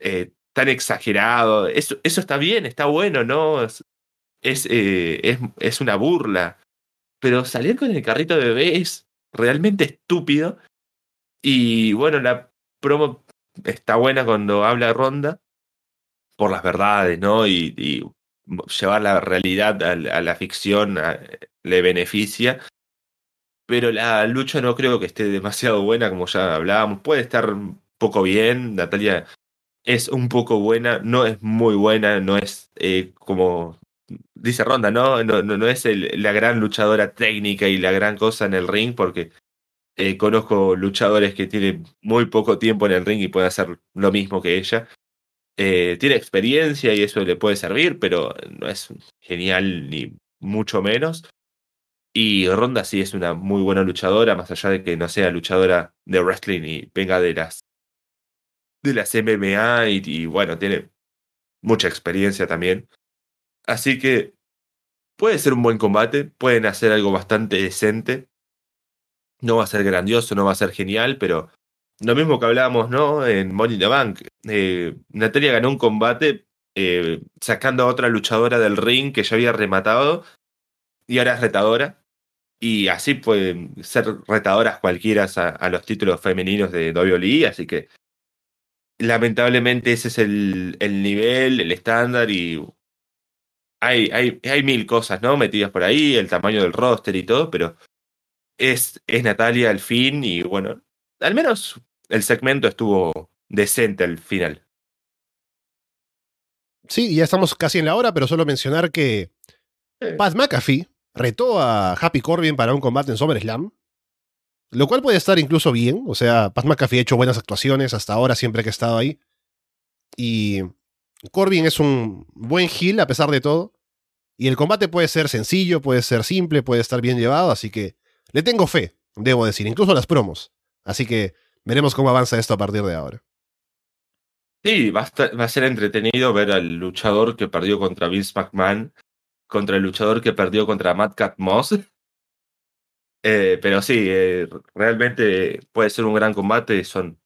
eh, tan exagerado. Eso, eso está bien, está bueno, ¿no? Es, es, eh, es, es una burla. Pero salir con el carrito de bebé es realmente estúpido. Y bueno, la promo está buena cuando habla Ronda por las verdades, ¿no? Y, y llevar la realidad a, la- ficción le beneficia. Pero la lucha no creo que esté demasiado buena, como ya hablábamos. Puede estar un poco bien. Natalia es un poco buena, no es muy buena, no es eh, como dice Ronda, ¿no? No, no, no es el- la gran luchadora técnica y la gran cosa en el ring, porque eh, conozco luchadores que tienen muy poco tiempo en el ring y pueden hacer lo mismo que ella. Eh, tiene experiencia y eso le puede servir, pero no es genial ni mucho menos. Y Ronda sí es una muy buena luchadora, más allá de que no sea luchadora de wrestling y venga de las MMA y, y bueno, tiene mucha experiencia también. Así que puede ser un buen combate, pueden hacer algo bastante decente. No va a ser grandioso, no va a ser genial, pero lo mismo que hablábamos, ¿no? En Money in the Bank. Eh, Natalia ganó un combate eh, sacando a otra luchadora del ring que ya había rematado y ahora es retadora. Y así pueden ser retadoras cualquiera a, a los títulos femeninos de WWE, así que lamentablemente ese es el, el nivel, el estándar y hay, hay, hay mil cosas, ¿no? Metidas por ahí, el tamaño del roster y todo, pero es, es Natalia al fin y bueno, al menos el segmento estuvo decente al final. Sí, ya estamos casi en la hora, pero solo mencionar que Pat McAfee retó a Happy Corbin para un combate en SummerSlam, lo cual puede estar incluso bien. O sea, Pat McAfee ha hecho buenas actuaciones hasta ahora, siempre que ha estado ahí. Y Corbin es un buen heel a pesar de todo. Y el combate puede ser sencillo, puede ser simple, puede estar bien llevado, así que le tengo fe, debo decir, incluso a las promos. Así que veremos cómo avanza esto a partir de ahora. Sí, va a, ser entretenido ver al luchador que perdió contra Vince McMahon, contra el luchador que perdió contra Madcap Moss. [LAUGHS] Eh, pero sí, eh, realmente puede ser un gran combate. Son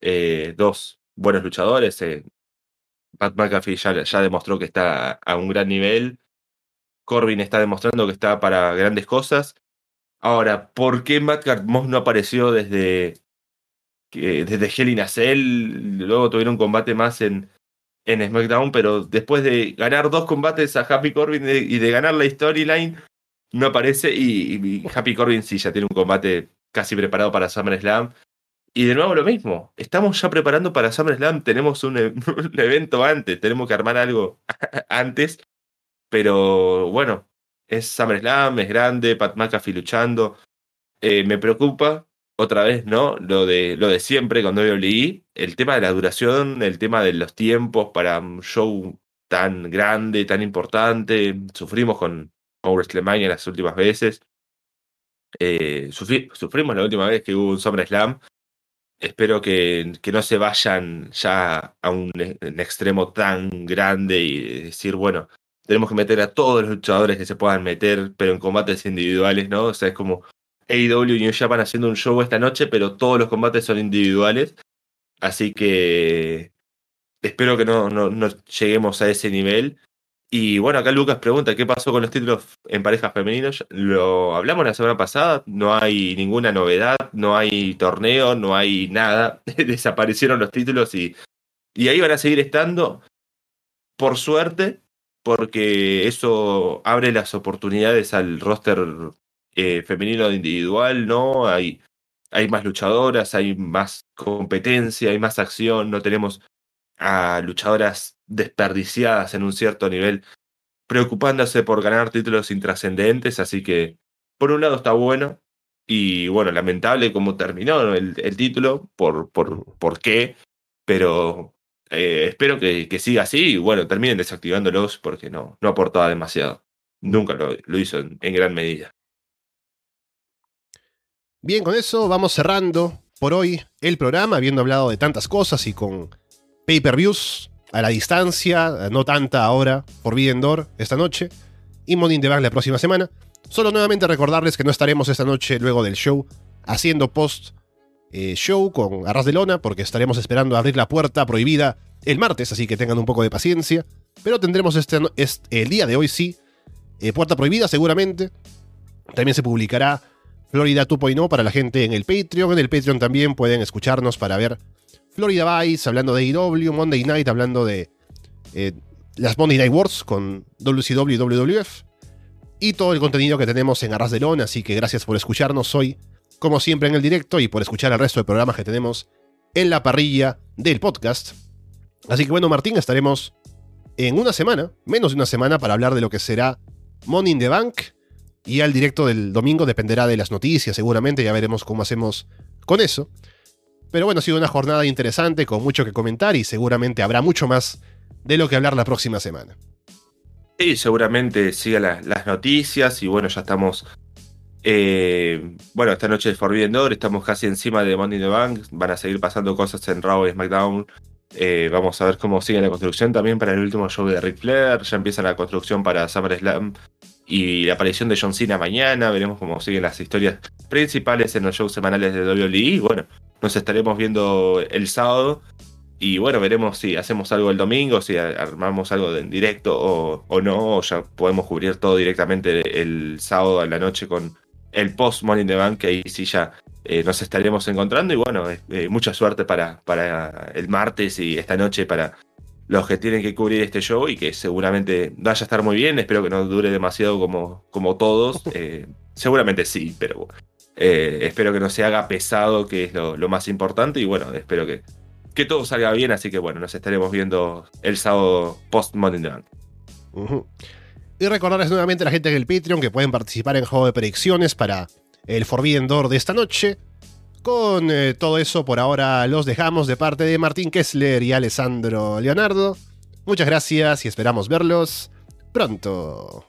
eh, dos buenos luchadores. Pat McAfee ya, ya demostró que está a un gran nivel. Corbin está demostrando que está para grandes cosas. Ahora, ¿por qué Madcap Moss no apareció desde, que- desde Hell in a Cell? Luego tuvieron un combate más en, en SmackDown, pero después de ganar dos combates a Happy Corbin y de ganar la storyline, no aparece. Y, Happy Corbin sí ya tiene un combate casi preparado para SummerSlam. Y de nuevo lo mismo, estamos ya preparando para SummerSlam, tenemos un, [LAUGHS] un evento antes, tenemos que armar algo [LAUGHS] antes, pero bueno, es SummerSlam, es grande, Pat McAfee luchando. Eh, me preocupa otra vez, ¿no? Lo de, lo de siempre con WWE, el tema de la duración, el tema de los tiempos para un show tan grande, tan importante. Sufrimos con, WrestleMania las últimas veces. Eh, sufri- sufrimos la última vez que hubo un SummerSlam. Espero que, que no se vayan ya a un extremo tan grande y decir, bueno, tenemos que meter a todos los luchadores que se puedan meter, pero en combates individuales, ¿no? O sea, es como AEW y New Japan haciendo un show esta noche, pero todos los combates son individuales. Así que espero que no, no, no lleguemos a ese nivel. Y bueno, acá Lucas pregunta qué pasó con los títulos en parejas femeninos. Lo hablamos la semana pasada, no hay ninguna novedad, no hay torneo, no hay nada. [LAUGHS] Desaparecieron los títulos y, y ahí van a seguir estando. Por suerte, porque eso abre las oportunidades al roster eh, femenino individual, ¿no? Hay, hay más luchadoras, hay más competencia, hay más acción, no tenemos a luchadoras desperdiciadas en un cierto nivel, preocupándose por ganar títulos intrascendentes, así que por un lado está bueno, y bueno, lamentable cómo terminó el, título, por, por, por qué, pero eh, espero que, que, siga así y bueno, terminen desactivándolos porque no, no aportaba demasiado. Nunca lo, hizo en, gran medida. Bien, con eso vamos cerrando por hoy el programa, habiendo hablado de tantas cosas y con pay-per-views a la distancia, no tanta ahora, por Videndor esta noche, y in the Bank la próxima semana. Solo nuevamente recordarles que no estaremos esta noche luego del show haciendo post eh, show con Arras de Lona, porque estaremos esperando abrir la puerta prohibida el martes, así que tengan un poco de paciencia. Pero tendremos este, este el día de hoy sí, eh, puerta prohibida seguramente. También se publicará Florida 2.0 para la gente en el Patreon. En el Patreon también pueden escucharnos para ver Florida Vice hablando de IW, Monday Night hablando de eh, las Monday Night Wars con WCW y WWF. Y todo el contenido que tenemos en Arras de Lona, así que gracias por escucharnos hoy como siempre en el directo y por escuchar el resto de programas que tenemos en la parrilla del podcast. Así que bueno, Martín, estaremos en una semana, menos de una semana, para hablar de lo que será Money in the Bank. Y al directo del domingo dependerá de las noticias, seguramente, ya veremos cómo hacemos con eso. Pero bueno, ha sido una jornada interesante, con mucho que comentar y seguramente habrá mucho más de lo que hablar la próxima semana. Sí, seguramente siga las noticias y bueno, ya estamos eh, bueno, esta noche es Forbidden Door, estamos casi encima de Money in the Bank, van a seguir pasando cosas en Raw y SmackDown. Eh, vamos a ver cómo sigue la construcción también para el último show de Ric Flair. Ya empieza la construcción para SummerSlam y la aparición de John Cena mañana. Veremos cómo siguen las historias principales en los shows semanales de WWE. Bueno, nos estaremos viendo el sábado. Y bueno, veremos si hacemos algo el domingo, si armamos algo en directo o, o no, o ya podemos cubrir todo directamente el sábado a la noche con el post Money in the Bank, que ahí sí ya eh, nos estaremos encontrando. Y bueno, eh, mucha suerte para, para el martes y esta noche para los que tienen que cubrir este show y que seguramente vaya a estar muy bien. Espero que no dure demasiado como, como todos. [LAUGHS] Eh, seguramente sí, pero espero que no se haga pesado, que es lo, más importante. Y bueno, espero que, que todo salga bien. Así que bueno, nos estaremos viendo el sábado post Bank. Y recordarles nuevamente a la gente del Patreon que pueden participar en juego de predicciones para el Forbidden Door de esta noche. Con eh, todo eso, por ahora los dejamos de parte de Martín Kessler y Alessandro Leonardo. Muchas gracias y esperamos verlos pronto.